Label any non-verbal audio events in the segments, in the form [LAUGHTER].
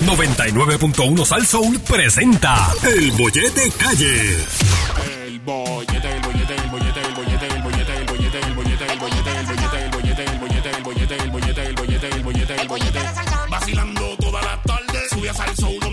99.1 Sal Soul presenta El Bollete Calle. El bollete, el bollete, el bollete, el bollete, el bollete, el bollete, el bollete, el bollete, el bollete, el bollete, el bollete, el bollete, el bollete, el bollete, el bollete, el bollete. Vacilando toda la tarde, sube a salso, uno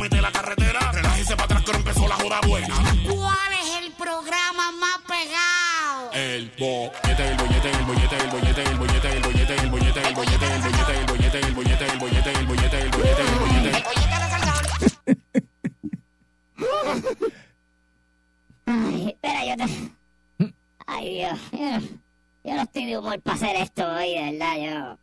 yo te... Ay, Dios. Yo, yo no estoy de humor para hacer esto hoy, de verdad, yo...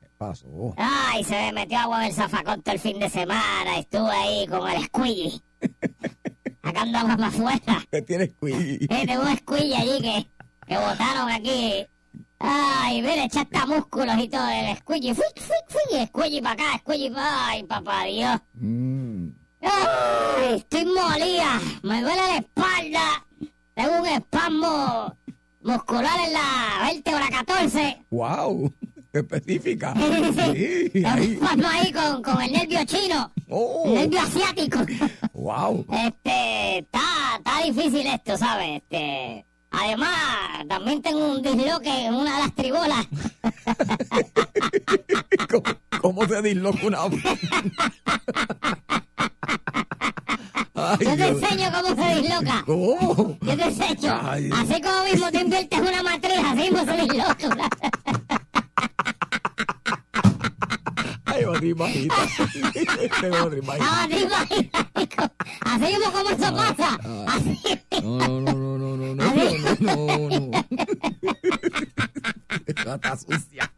¿Qué pasó? Ay, se me metió agua en el zafacón todo el fin de semana. Estuve ahí con el squilly. Sacando agua para afuera. ¿Qué tienes, Quiggy? Eh, tengo un squilly allí que, que botaron aquí. Ay, mire, echaste músculos y todo. El squilly. Fui, fui, fui. Squilly para acá, squilly para... Ay, papá Dios. Mm, Ay, estoy molida, me duele la espalda, tengo un espasmo muscular en la vértebra 14. wow, específica. [LAUGHS] Sí, un ahí. espasmo ahí con, con el nervio chino, el Oh, nervio asiático. wow. Este, está, está difícil esto, ¿sabes? Este, además, también tengo un disloque en una de las tribolas. [LAUGHS] ¿Cómo, cómo se disloca una... Yo te enseño cómo se disloca. ¿Cómo? Yo te enseño. Ay. Así como mismo te inviertes una matriz, así mismo se disloca. Ay, otra imagita. Tengo otra imagita. Ah, te imaginas, hijo? Así mismo como eso pasa. Así. No, no, no, no, no, no, no, no, no, no. Está sucia.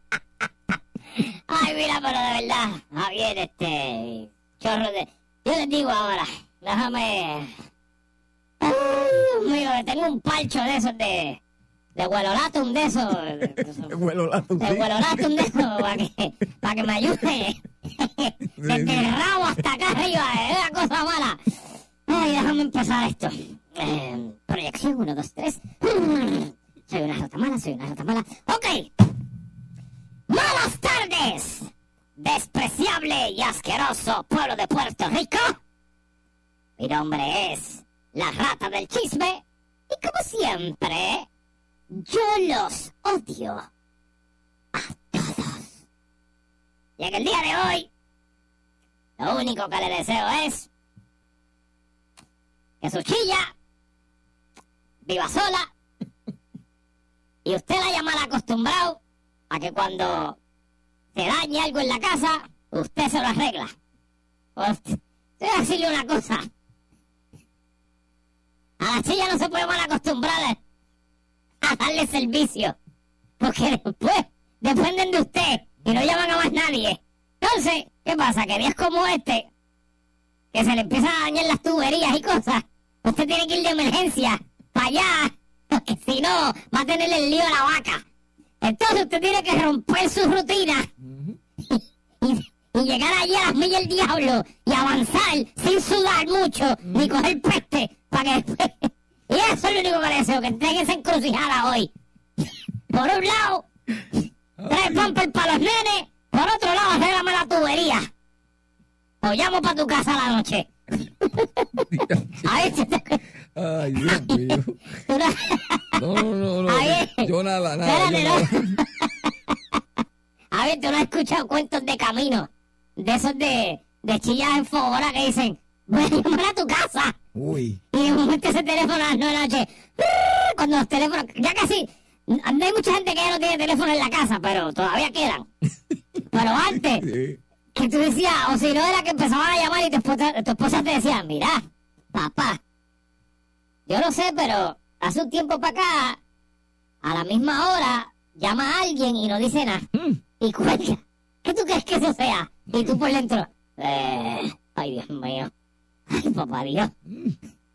Ay, mira, pero de verdad, Javier, este. Chorro de. Yo les digo ahora, déjame. Ay, Dios mío, tengo un palcho de esos de. De huelolatum de esos. [LAUGHS] De Bueno, la huelolatum de esos, para que, para que me ayude. Desde el rabo hasta acá arriba, es una cosa mala. Ay, déjame empezar esto. Eh, proyección, uno, dos, tres. Soy una rata mala, soy una rata mala. ¡Ok! ¡Malas tardes! Despreciable y asqueroso pueblo de Puerto Rico. Mi nombre es la rata del chisme. Y como siempre, yo los odio a todos. Y en el día de hoy, lo único que le deseo es que su chilla viva sola y usted la mal acostumbrado a que cuando se dañe algo en la casa, usted se lo arregla. Pues, decirle una cosa. A la chilla no se puede mal acostumbrar a, darle servicio. Porque después dependen de usted y no llaman a más nadie. Entonces, ¿qué pasa? Que días como este, que se le empiezan a dañar las tuberías y cosas, usted tiene que ir de emergencia para allá. [LAUGHS] Porque si no, va a tener el lío a la vaca. Entonces usted tiene que romper su rutina [LAUGHS] y, y llegar allí a las millas del diablo y avanzar sin sudar mucho ni coger peste para que después... [LAUGHS] Y eso es lo único que le deseo, que estén esa encrucijada hoy. [LAUGHS] Por un lado, trae pamper para los nenes, por otro lado, arréglame la tubería. O llamo para tu casa a la noche. A ver si te... [LAUGHS] Ay, Dios mío. No, no, no, no. Yo nada, nada. Espérate, yo no. A ver, tú no has escuchado cuentos de camino. De esos de, de chillas en fogora que dicen, voy a llamar a tu casa. Uy. Y de momento ese teléfono a las nueve de la noche. Cuando los teléfonos, ya casi, no hay mucha gente que ya no tiene teléfono en la casa, pero todavía quedan. [LAUGHS] Pero antes, Sí. que tú decías, o si no era que empezaban a llamar y tu esposa, tu esposa te decía, mira, papá, yo no sé, pero hace un tiempo para acá, a la misma hora, llama a alguien y no dice nada. Y cuelga. ¿Qué tú crees que eso sea? Y tú por dentro, eh, ay Dios mío, ay papá Dios.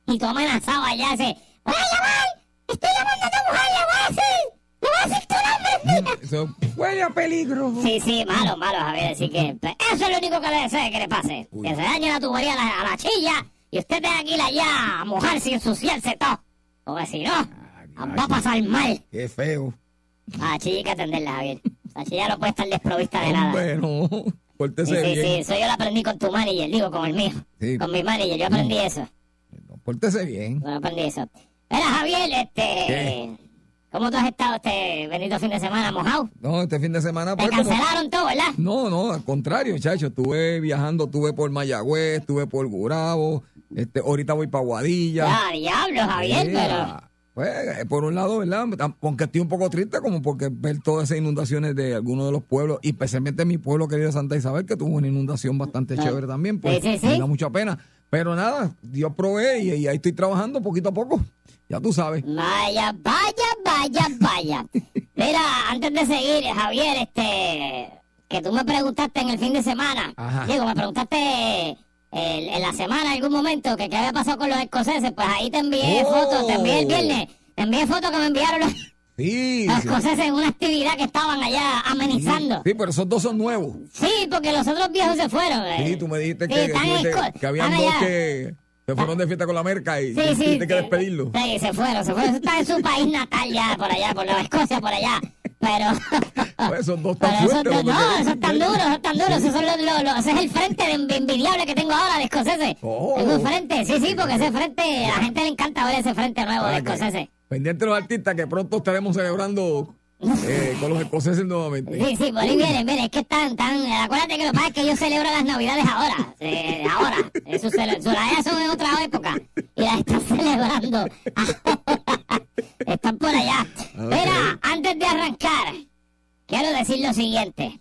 Y tú amenazado allá, ese, voy a llamar, estoy llamando a tu mujer, le voy a decir, le voy a decir tu nombre, mira. Eso huele a peligro. Sí, sí, malo, malo, Javier. Así que pues, eso es lo único que le deseo que le pase. Uy. Que se dañe la tubería a la, a la chilla y usted tenga que ir allá a mojarse y ensuciarse todo. Porque si no, va a pasar mal. Qué feo. A la chilla hay que atenderla, Javier. La chilla no puede estar desprovista de nada. Bueno. Pórtese Sí, sí, sí, bien. eso yo lo aprendí con tu manager, digo, con el mío. Sí. Con mi manager, yo aprendí eso. Pórtese bien. Yo aprendí eso. Mira, Javier, este... ¿Qué? ¿Cómo tú has estado este bendito fin de semana mojado? No, este fin de semana Te pues, cancelaron todo, ¿verdad? No, no, al contrario, chacho. Estuve viajando, estuve por Mayagüez, estuve por Gurabo, este, ahorita voy para Guadilla. Ah, diablo, Javier, Sí, pero... Pues, eh, por un lado, ¿verdad? Aunque estoy un poco triste, como porque ver todas esas inundaciones de algunos de los pueblos, y especialmente mi pueblo querido Santa Isabel, que tuvo una inundación bastante Ah. chévere también, pues Sí, sí, sí. me da mucha pena. Pero nada, Dios provee y, y ahí estoy trabajando poquito a poco. Ya tú sabes. Vaya, vaya, vaya, vaya. Mira, antes de seguir, Javier, este, que tú me preguntaste en el fin de semana, Ajá. digo, me preguntaste el- en la semana, en algún momento, que qué había pasado con los escoceses, pues ahí te envié Oh. fotos, te envié el viernes, te envié fotos que me enviaron los, Sí, los sí. escoceses en una actividad que estaban allá amenizando. Sí, pero esos dos son nuevos. Sí, porque los otros viejos se fueron. eh. Sí, tú me dijiste que, están que, en esco- que habían dos que se fueron de fiesta con la merca y Sí, sí. tuviste que sí. despedirlos. Sí, se fueron, se fueron. Está en su país natal ya, por allá, por la Escocia, por allá. Pero. [LAUGHS] Pues esos dos están pero esos fuertes. que no, esos están duros, esos están duros. Esos son los, los- los- ese es el frente de envi- envidiable que tengo ahora de escoceses. Oh. Tengo un frente, sí, sí, porque ese frente, a la gente le encanta ver ese frente nuevo de Ah, escoceses. Pendiente de los artistas que pronto estaremos celebrando eh, con los escoceses nuevamente. Sí, sí, por ahí vienen, vienen, es que están, tan, acuérdate que lo que pasa es que ellos celebran las navidades ahora, eh, ahora, sus navidades son en otra época, y las están celebrando ahora, están por allá. Mira, antes de arrancar, quiero decir lo siguiente.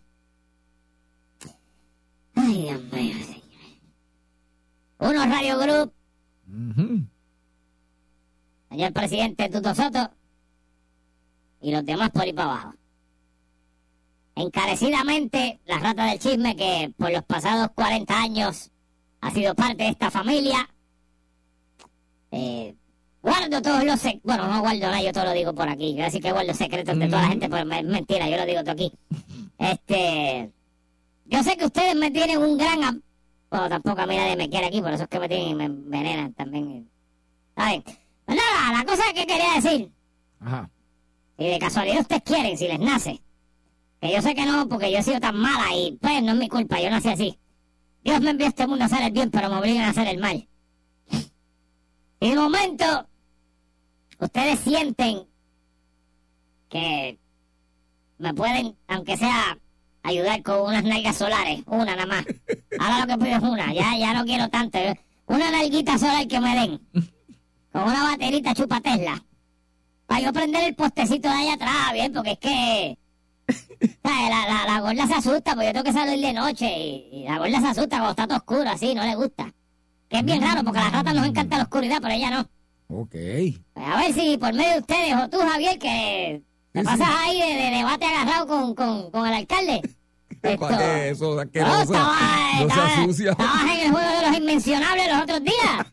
Ay, Dios mío, señor. Uno Radio Group, señor presidente Tuto Soto, y los demás por ahí para abajo. Encarecidamente, la rata del chisme que por los pasados 40 años ha sido parte de esta familia. Eh, guardo todos los secretos. Bueno, no guardo nada, yo todo lo digo por aquí. Así que guardo secretos de toda la gente, pues es mentira, yo lo digo todo aquí. Este. Yo sé que ustedes me tienen un gran. Bueno, tampoco a mí nadie me quiere aquí, por eso es que me tienen y me envenenan también. ¿Saben? Pues nada, la cosa que quería decir. Ajá. Si de casualidad ustedes quieren, si les nace. Que yo sé que no, porque yo he sido tan mala y pues no es mi culpa, yo nací así. Dios me envió a este mundo a hacer el bien, pero me obligan a hacer el mal. Y de momento, ustedes sienten que me pueden, aunque sea, ayudar con unas nalgas solares, una nada más. Ahora lo que pido es una, ya, ya no quiero tanto. Una nalguita solar que me den. Con una baterita chupa Tesla. Para yo prender el postecito de allá atrás, bien, porque es que. La, la, la gorda se asusta, porque yo tengo que salir de noche y, y la gorda se asusta cuando está todo oscuro así, no le gusta. Que es bien raro, porque a las ratas nos encanta la oscuridad, pero ella no. Ok. A ver si por medio de ustedes o tú, Javier, que te Sí, pasas sí. ahí de, de debate agarrado con, con, con el alcalde. [LAUGHS] ¿Para qué eso? no, estaba, No se estaba- asucia. estabas en el juego de los inmencionables los otros días.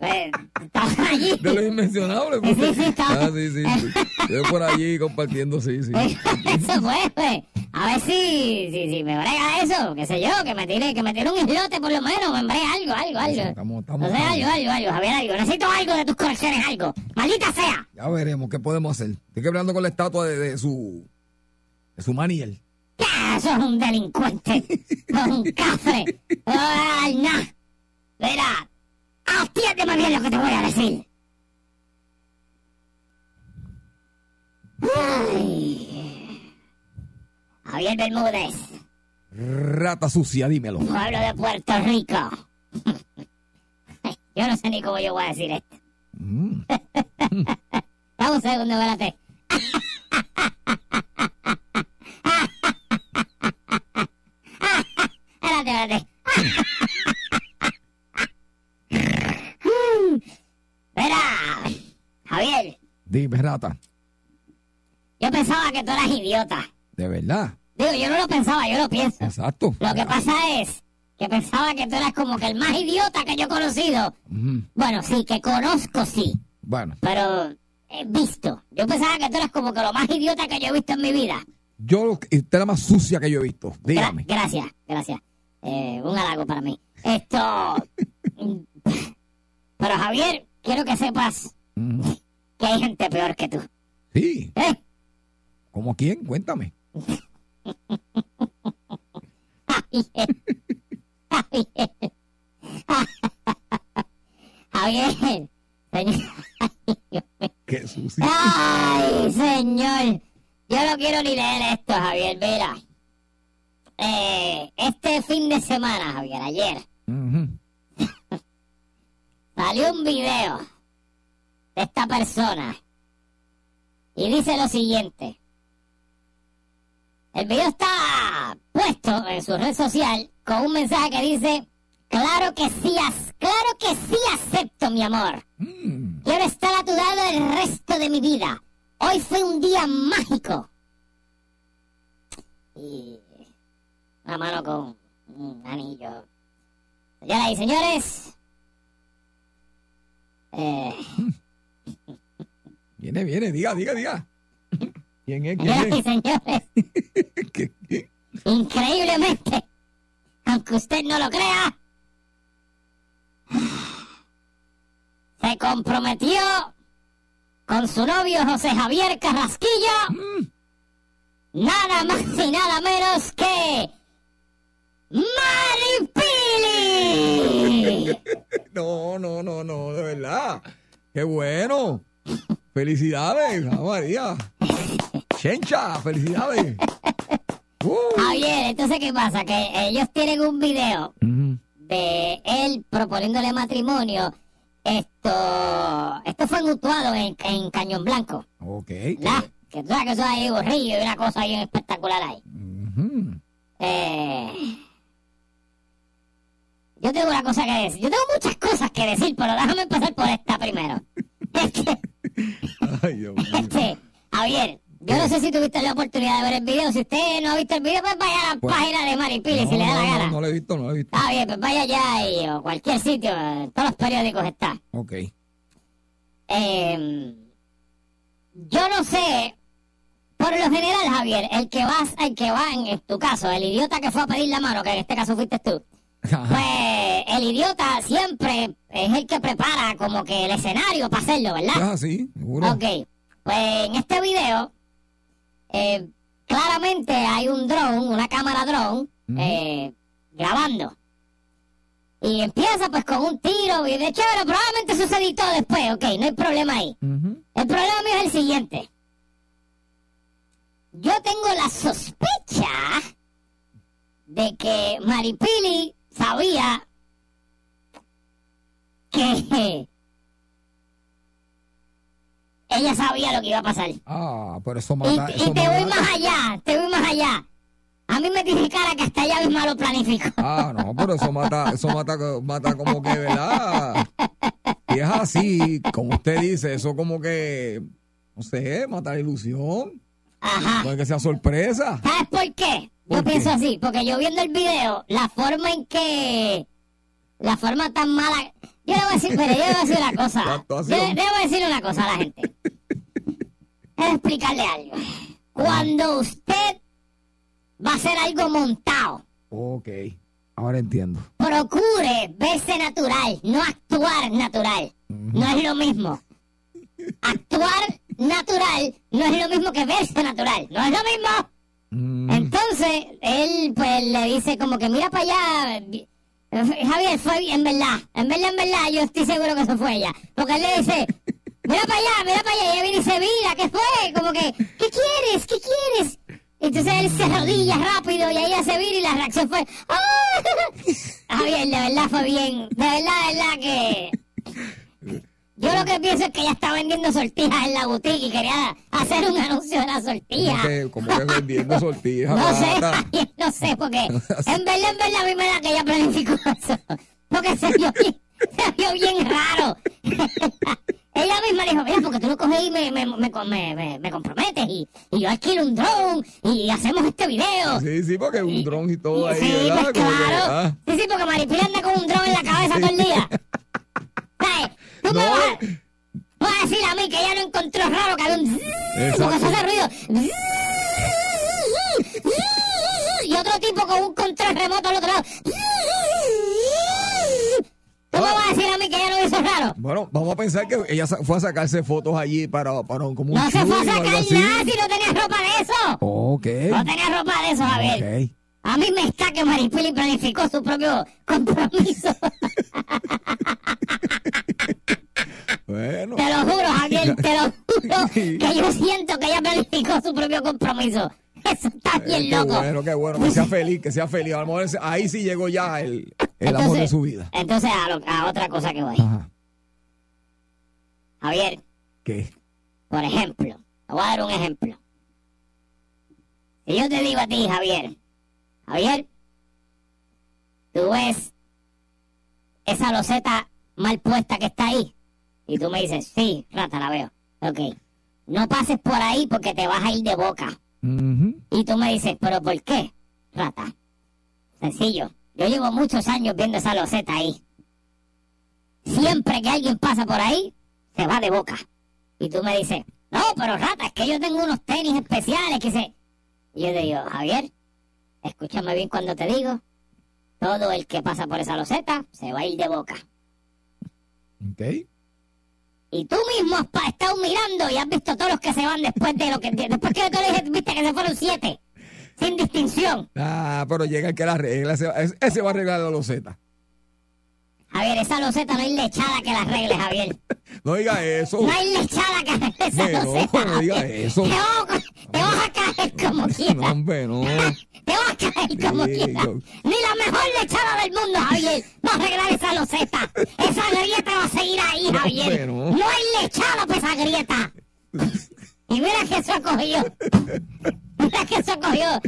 [LAUGHS] Estabas allí. De los inmencionables. pues. Sí, sí, está. Ah, sí, sí. sí. Yo por allí compartiendo, sí, sí. [LAUGHS] eso fue, pues. A ver si, si, si me brega eso, qué sé yo, que me tire, que me tire un islote por lo menos, me brega algo, algo, algo. Estamos- estamos- no sé, algo, algo, algo, Javier, algo. Necesito algo de tus colecciones, algo. Maldita sea. Ya veremos qué podemos hacer. Estoy quebrando con la estatua de, de su. de su maniel. Ya, eso es un delincuente. Eso es un cafre. Ay, nah. Mira, atiéndeme bien lo que te voy a decir. Ay. Javier Bermúdez, Rata sucia, dímelo. [LAUGHS] pueblo de Puerto Rico. [LAUGHS] Yo no sé ni cómo yo voy a decir esto. Mm. [LAUGHS] Dame un segundo, espérate. Espérate, espérate. Javier, Dime, rata. yo pensaba que tú eras idiota. De verdad. Digo, yo no lo pensaba, yo lo pienso. Exacto. Lo que pasa es que pensaba que tú eras como que el más idiota que yo he conocido. Bueno, sí, que conozco, sí. Bueno, Pero he visto. Yo pensaba que tú eras como que lo más idiota que yo he visto en mi vida. yo, usted es la más sucia que yo he visto. Gra- Dígame. gracias, gracias. Eh, un halago para mí. Esto. [LAUGHS] Pero Javier, quiero que sepas que hay gente peor que tú. Sí. ¿Eh? ¿Cómo quién? Cuéntame. [LAUGHS] Javier. Javier. Señor. Ay, señor. Yo no quiero ni leer esto, Javier. Mira. Eh, este fin de semana, Javier, ayer, salió un video de esta persona y dice lo siguiente. El video está puesto en su red social con un mensaje que dice, claro que sí, claro que sí acepto mi amor. Mm. Quiero estar a tu lado el resto de mi vida. Hoy fue un día mágico. Y una mano con un anillo. Señoras y señores, eh, [LAUGHS] Viene, viene, diga, diga, diga. ¿Quién señores, es? [LAUGHS] ¿Qué- qué? increíblemente, aunque usted no lo crea, se comprometió con su novio José Javier Carrasquillo, nada más y nada menos que Maripili. [LAUGHS] No, no, no, no, de verdad. Qué bueno. Felicidades, María. Chencha, felicidades. [LAUGHS] Uh. Javier, entonces ¿qué pasa? Que ellos tienen un video de él proponiéndole matrimonio. Esto, esto fue en Utuado, en, en Cañón Blanco. Ok. ¿verdad? Que tú sabes que eso hay borrillo y una cosa bien espectacular ahí. Eh, yo tengo una cosa que decir. Yo tengo muchas cosas que decir, pero déjame empezar por esta primero. [LAUGHS] Este, Ay, Dios mío. este, Javier, yo no sé si tuviste la oportunidad de ver el video. Si usted no ha visto el video, pues vaya a la Pues, página de Maripili No, si le da no, la gana. no lo he visto, no lo he visto. Está bien, pues vaya allá y, o cualquier sitio, en todos los periódicos está. Ok. Eh, yo no sé, por lo general, Javier, el que vas, el que va en, en tu caso, el idiota que fue a pedir la mano, que en este caso fuiste tú, [LAUGHS] pues el idiota siempre es el que prepara como que el escenario para hacerlo, ¿verdad? así, seguro. Ok, pues en este video, eh, claramente hay un drone, una cámara drone, eh, grabando. Y empieza pues con un tiro y de chévere, probablemente se editó después, ok, no hay problema ahí. El problema mío es el siguiente. Yo tengo la sospecha de que Maripili sabía que ella sabía lo que iba a pasar. Y, Ah, pero eso y mata. eso te voy más allá, te voy más allá. A mí me tiene cara que hasta ella misma lo planificó. Ah, no, pero eso mata, eso mata, mata como que, ¿verdad? Y es así, como usted dice, eso como que, no sé, mata la ilusión. Ajá. Puede que sea sorpresa. ¿Sabes por qué? Yo pienso así, porque yo viendo el video, la forma en que. La forma tan mala. Yo le voy a decir, pero yo le voy a decir una cosa. Yo le, le voy a decir una cosa a la gente. Explicarle algo. Cuando usted va a hacer algo montado, Ok, ahora entiendo. procure verse natural, no actuar natural. No es lo mismo. Actuar natural no es lo mismo que verse natural. No es lo mismo. Mm, Entonces, él pues le dice como que mira para allá. eh, Javier, fue en verdad. En verdad, en verdad, yo estoy seguro que eso fue ella. Porque él le dice, mira para allá, mira para allá. Ella viene y se vira, ¿qué fue? Como que, ¿qué quieres? ¿Qué quieres? Entonces él se arrodilla rápido y ella se vira y la reacción fue, ¡Ah! [LAUGHS] Javier, de verdad fue bien. De verdad, de verdad que... Yo lo que pienso es que ella está vendiendo sortijas en la boutique y quería hacer un anuncio de la sortija. que, como que vendiendo [LAUGHS] sortijas. No sé, barata. [LAUGHS] No sé, porque en verdad, en verdad a mí me da que ella planificó eso. Porque se vio bien, se vio bien raro. Ella misma dijo, mira, porque tú lo coges y me, me, me, me, me- me comprometes y, y yo alquilo un drone y hacemos este video. Sí, sí, porque un dron y todo ahí, Sí, ¿verdad? pues que, claro. ah. Sí, sí, porque Maripili anda con un drone en la cabeza todo el día. [LAUGHS] ¿Sabes? Tú me No. vas a, vas a decir a mí que ella no encontró raro que había un... Porque se hace ruido. Y otro tipo con un control remoto al otro lado. ¿Tú me Ah. vas a decir a mí que ella no hizo raro? Bueno, vamos a pensar que ella fue a sacarse fotos allí para, para un- como un No se fue a sacar nada si no tenía ropa de eso. Ok. No tenía ropa de eso, Javier. Ok. A mí me está que Maripili planificó su propio compromiso. Bueno, Te lo juro, Javier, [LAUGHS] te lo juro que yo siento que ella planificó su propio compromiso. Eso está eh, bien qué loco. bueno, qué bueno, que sea feliz, que sea feliz. A lo mejor ahí sí llegó ya el, el amor de su vida. Entonces, a, lo- a otra cosa que voy. Ajá. Javier, ¿Qué? por ejemplo, te voy a dar un ejemplo. Si yo te digo a ti, Javier, Javier, tú ves esa loseta mal puesta que está ahí. Y tú me dices, sí, rata, la veo. Ok. No pases por ahí porque te vas a ir de boca. Y tú me dices, ¿pero por qué, rata? Sencillo. Yo llevo muchos años viendo esa loseta ahí. Siempre que alguien pasa por ahí, se va de boca. Y tú me dices, no, pero rata, es que yo tengo unos tenis especiales que se... Y yo te digo, Javier, escúchame bien cuando te digo, todo el que pasa por esa loseta se va a ir de boca. Ok. Y tú mismo has estado mirando y has visto todos los que se van después de lo que... Después que yo te dije, viste que se fueron siete. Sin distinción. Ah, pero llega el que la arregla. Ese, ese va a arreglar la loseta. Javier, esa loseta no hay lechada que la arregle, Javier. [LAUGHS] No diga eso. No hay lechada que arregle esa loseta. no diga eso. Te vas, a- te vas a caer como No, quieras. hombre, no. [LAUGHS] Te vas a caer como Sí, quieras. yo- Ni la mejor lechada del mundo, Javier, va a arreglar esa loseta. Esa grieta va a seguir ahí, Javier. bueno. No hay lechada para esa grieta. [LAUGHS] Y mira que eso ha cogido. Mira que ha cogido.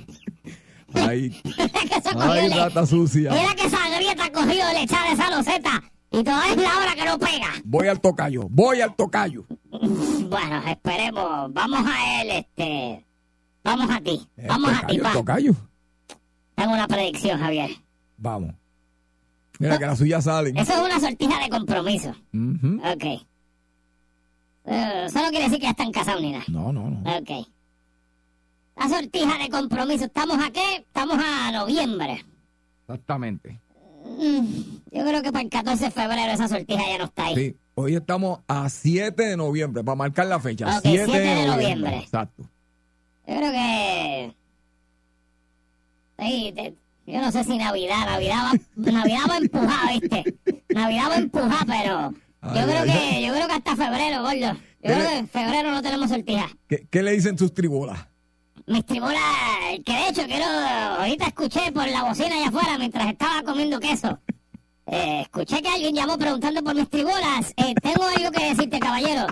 Ay, [LAUGHS] Mira que ha cogido. ay, le- rata sucia. Mira que esa grieta cogido lechada de esa loseta. Y todavía es la hora que no pega. Voy al tocayo, voy al tocayo. Bueno, esperemos. Vamos a él, este. Vamos a ti. El Vamos a ti, pa. tocayo. Tengo una predicción, Javier. Vamos. Mira que las suyas salen. Eso es una sortija de compromiso. Ujú. Ok. Eh, eso no quiere decir que ya están casados ni nada. No, no, no. Ok. La sortija de compromiso. ¿Estamos a qué? Estamos a noviembre. Exactamente. Mm, Yo creo que para el 14 de febrero esa sortija ya no está ahí. Sí. Hoy estamos a 7 de noviembre, para marcar la fecha. Ok, 7, 7 de, de noviembre. noviembre. Exacto. Yo creo que. Sí, te- yo no sé si Navidad. Navidad va, Navidad va a empujar, ¿viste? Navidad va a empujar, pero. Yo Ay, creo ay, que, yo creo que hasta febrero, gordo. Yo ¿Qué creo le- que en febrero no tenemos sortija. ¿Qué, qué le dicen tus tribolas? Mis tribulas, que de hecho quiero, ahorita escuché por la bocina allá afuera mientras estaba comiendo queso. Eh, escuché que alguien llamó preguntando por mis tribulas. Eh, tengo algo que decirte, caballero.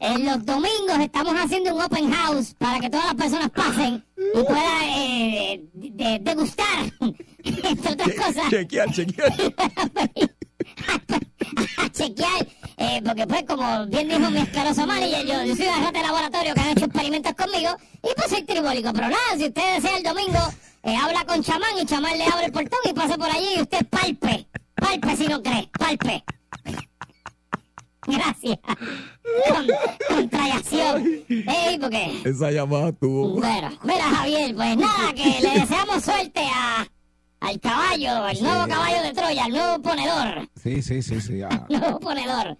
En los domingos estamos haciendo un open house para que todas las personas pasen y puedan eh, de- degustar, [LAUGHS] entre otras cosas, Chequear, chequear. [LAUGHS] a chequear, eh, porque pues como bien dijo mi asqueroso manager, yo, yo soy una rata de laboratorio que han hecho experimentos conmigo y pues soy tribólico, pero nada, si usted desea el domingo, eh, habla con chamán y chamán le abre el portón y pasa por allí y usted palpe, palpe si no cree, palpe. Gracias. Con, contracción. Ey, porque... Esa llamada tuvo. Bueno, mira Javier, pues nada, que le deseamos suerte a, al caballo, al nuevo caballo de Troya, al nuevo ponedor, Sí, sí, sí, sí. a- [LAUGHS] nuevo ponedor.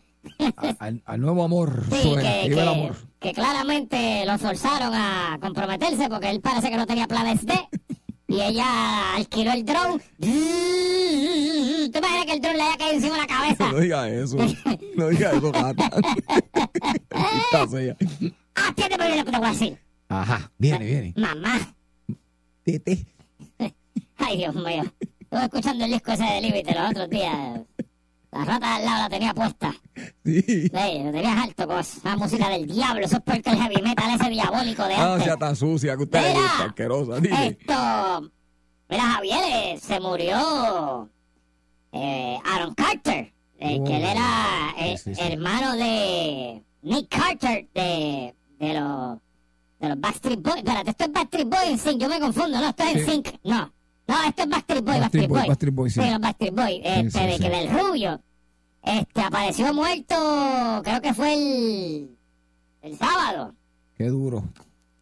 A- al, al nuevo amor. Sí, suena, que, viva el amor. que claramente lo forzaron a comprometerse porque él parece que no tenía planes [LAUGHS] de. Y ella alquiló el dron. ¿Te imaginas que el dron le haya caído encima de la cabeza? [LAUGHS] No diga eso. No diga eso, gata. Atiéndeme bien lo que te voy a decir. Ajá, viene, viene. Mamá. Tete. [LAUGHS] Ay, Dios mío. Estuve escuchando el disco ese de Límite los otros días. La rata al lado la tenía puesta. Sí. Sí, lo tenías alto con esa música del diablo. Eso es porque el heavy metal ese diabólico de Ah, antes. sea tan sucia que usted le Mira. gusta, asquerosa. Dile. Esto. Mira, Javier, eh, se murió eh, Aaron Carter, eh, que él era eh, sí, sí. hermano de Nick Carter de, de los de los Backstreet Boys. Espérate, esto es Backstreet Boys en Sync, yo me confundo, no, esto es en. Sync, no. No, esto es Backstreet Boys, Backstreet Backstreet Boys, Boys. Backstreet Boys, sí. los Backstreet Boys. Este, sí, de que del rubio, este, apareció muerto, creo que fue el, el sábado. Qué duro.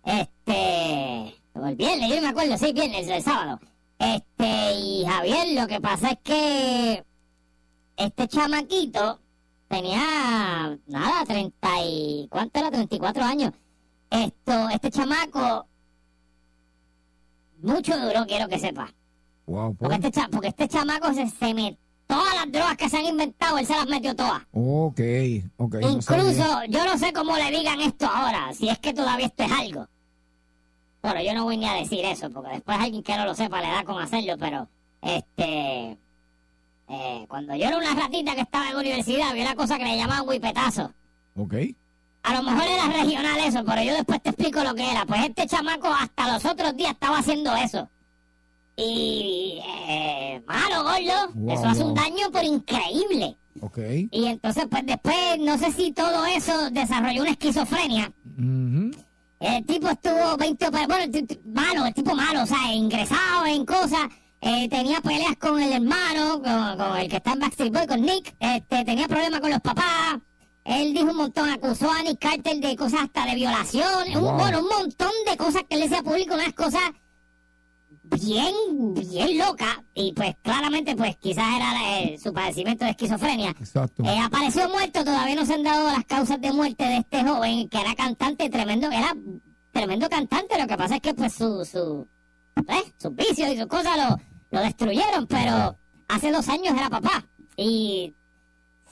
Este. El viernes, yo no me acuerdo, sí, viernes, el sábado. Este, y Javier, lo que pasa es que este chamaquito tenía, nada, 30 y. ¿Cuánto era? 34 años. Esto, este chamaco mucho duro, quiero que sepa. Wow, Porque pues. este, cha- porque este chamaco se, se metió. Todas las drogas que se han inventado, él se las metió todas. Ok, ok. no. Incluso, yo no sé cómo le digan esto ahora, si es que todavía esto es algo. Bueno, yo no voy ni a decir eso, porque después alguien que no lo sepa le da con hacerlo, pero, este, eh, cuando yo era una ratita que estaba en la universidad, había una cosa que le llamaban huipetazo. Ok. A lo mejor era regional eso, pero yo después te explico lo que era. Pues este chamaco hasta los otros días estaba haciendo eso. Y, eh, malo, gordo, Wow, eso hace un daño por increíble. Ok. Y entonces, pues después, no sé si todo eso desarrolló una esquizofrenia. El tipo estuvo 20 opera- bueno, el malo, el tipo malo, o sea, ingresado en cosas. eh, tenía peleas con el hermano, con, con el que está en Backstreet Boy, con Nick. Este, tenía problemas con los papás. Él dijo un montón, acusó a Nick Carter de cosas hasta de violación. Un, bueno, un montón de cosas que él decía público, unas cosas bien, bien locas. Y pues claramente, pues quizás era eh, su padecimiento de esquizofrenia. Exacto. Eh, apareció muerto, todavía no se han dado las causas de muerte de este joven que era cantante, tremendo, era tremendo cantante, lo que pasa es que pues su, su, eh, sus vicios y sus cosas lo, lo destruyeron, pero hace dos años era papá y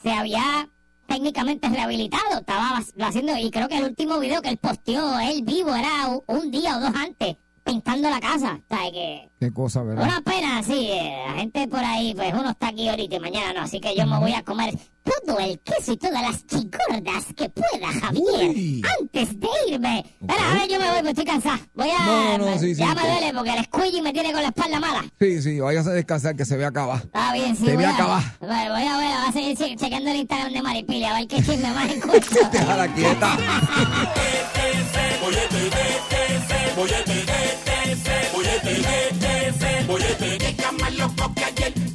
se había técnicamente rehabilitado, estaba haciendo, y creo que el último video que él posteó, él vivo, era un día o dos antes, pintando la casa, sea que... Qué cosa, ¿verdad? Una pena, sí. eh, La gente por ahí, pues uno está aquí ahorita y mañana no. Así que yo me voy a comer todo el queso y todas las chigordas que pueda, Javier. Uy. Antes de irme. Espera, a ver, yo me voy, porque estoy cansada. Voy a. No, no, no, sí, sí, ya me duele porque el squeegee me tiene con la espalda mala. Sí, sí, váyase a descansar que se ve abajo. Está bien, sí. Te voy voy a acabar. Voy a ver, voy a seguir che- chequeando el Instagram de Maripili a ver qué chisme más [LAUGHS] encuentro. Déjala quieta. [LAUGHS] [LAUGHS]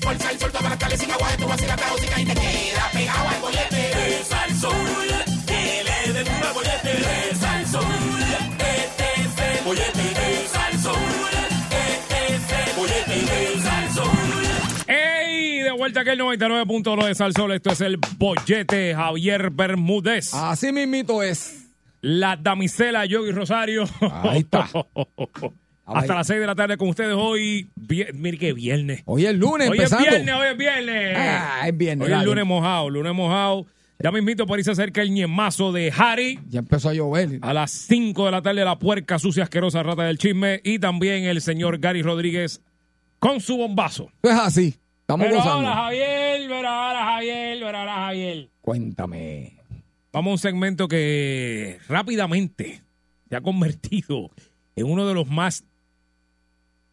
Fuerza el sol, todas las tardes sin agua de tu vacila, la música y te queda pegado al bollete. Es al sol, que le den una bollete. Es al sol, este es el bollete. Es al sol, este es el bollete. Es al sol. ¡Ey! De vuelta aquí el 99.1 de Salsol. Esto es el bollete Javier Bermúdez. Así mismito es. La damisela Yogi Rosario. Ahí está. [LAUGHS] Hasta las 6 de la tarde con ustedes hoy. Mire que viernes. Hoy es lunes Hoy es empezando. viernes, hoy es viernes. Ah, es viernes, Hoy es lunes mojado, lunes mojado. Ya me invito por ahí se acerca el ñemazo de Harry. Ya empezó a llover. A las 5 de la tarde, la puerca sucia, asquerosa rata del chisme. Y también el señor Gary Rodríguez con su bombazo. Es así. Estamos Pero gozando. ahora, Javier, pero ahora, Javier, pero ahora, Javier. Cuéntame. Vamos a un segmento que rápidamente se ha convertido en uno de los más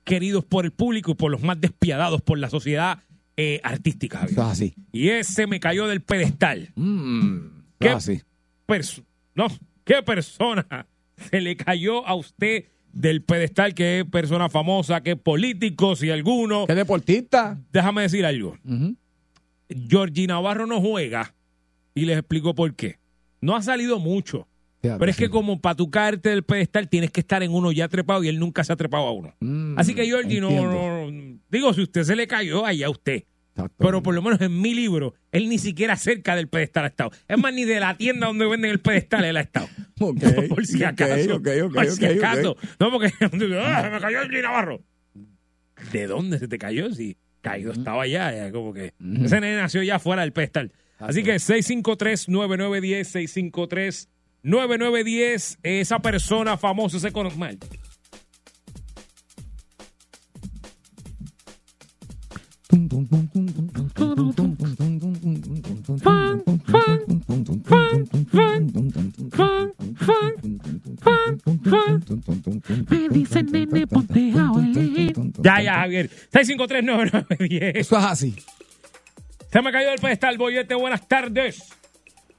queridos por el público y por los más despiadados por la sociedad eh, artística. Javier. Eso es así. Y ese me cayó del pedestal. Mm, ¿Qué? es así. Perso- no, ¿qué persona [LAUGHS] se le cayó a usted del pedestal? ¿Qué persona famosa? ¿Qué político? Si alguno. ¿Qué deportista? Déjame decir algo. Ujú. Georgie Navarro no juega y les explico por qué. No ha salido mucho. Pero es que como para tu caerte del pedestal tienes que estar en uno ya trepado y él nunca se ha trepado a uno. Mm, Así que Georgie no, Digo, si usted se le cayó, allá usted. Pero por lo menos en mi libro, él ni siquiera cerca del pedestal ha estado. Es más, ni de la tienda donde venden el pedestal él ha estado. [LAUGHS] [LAUGHS] Por si acaso. por si acaso. No, porque [LAUGHS] ah, se me cayó Georgie Navarro. ¿De dónde se te cayó? Si caído estaba allá, ya como que. Ese nene nació ya fuera del pedestal. Así que 653-9910, 653-9910, esa persona famosa, ese mal. Me dicen nene, ponte a oír. Ya, ya, Javier. 653-9910. Eso es así. Se me cayó del pedestal, bollete. Buenas tardes.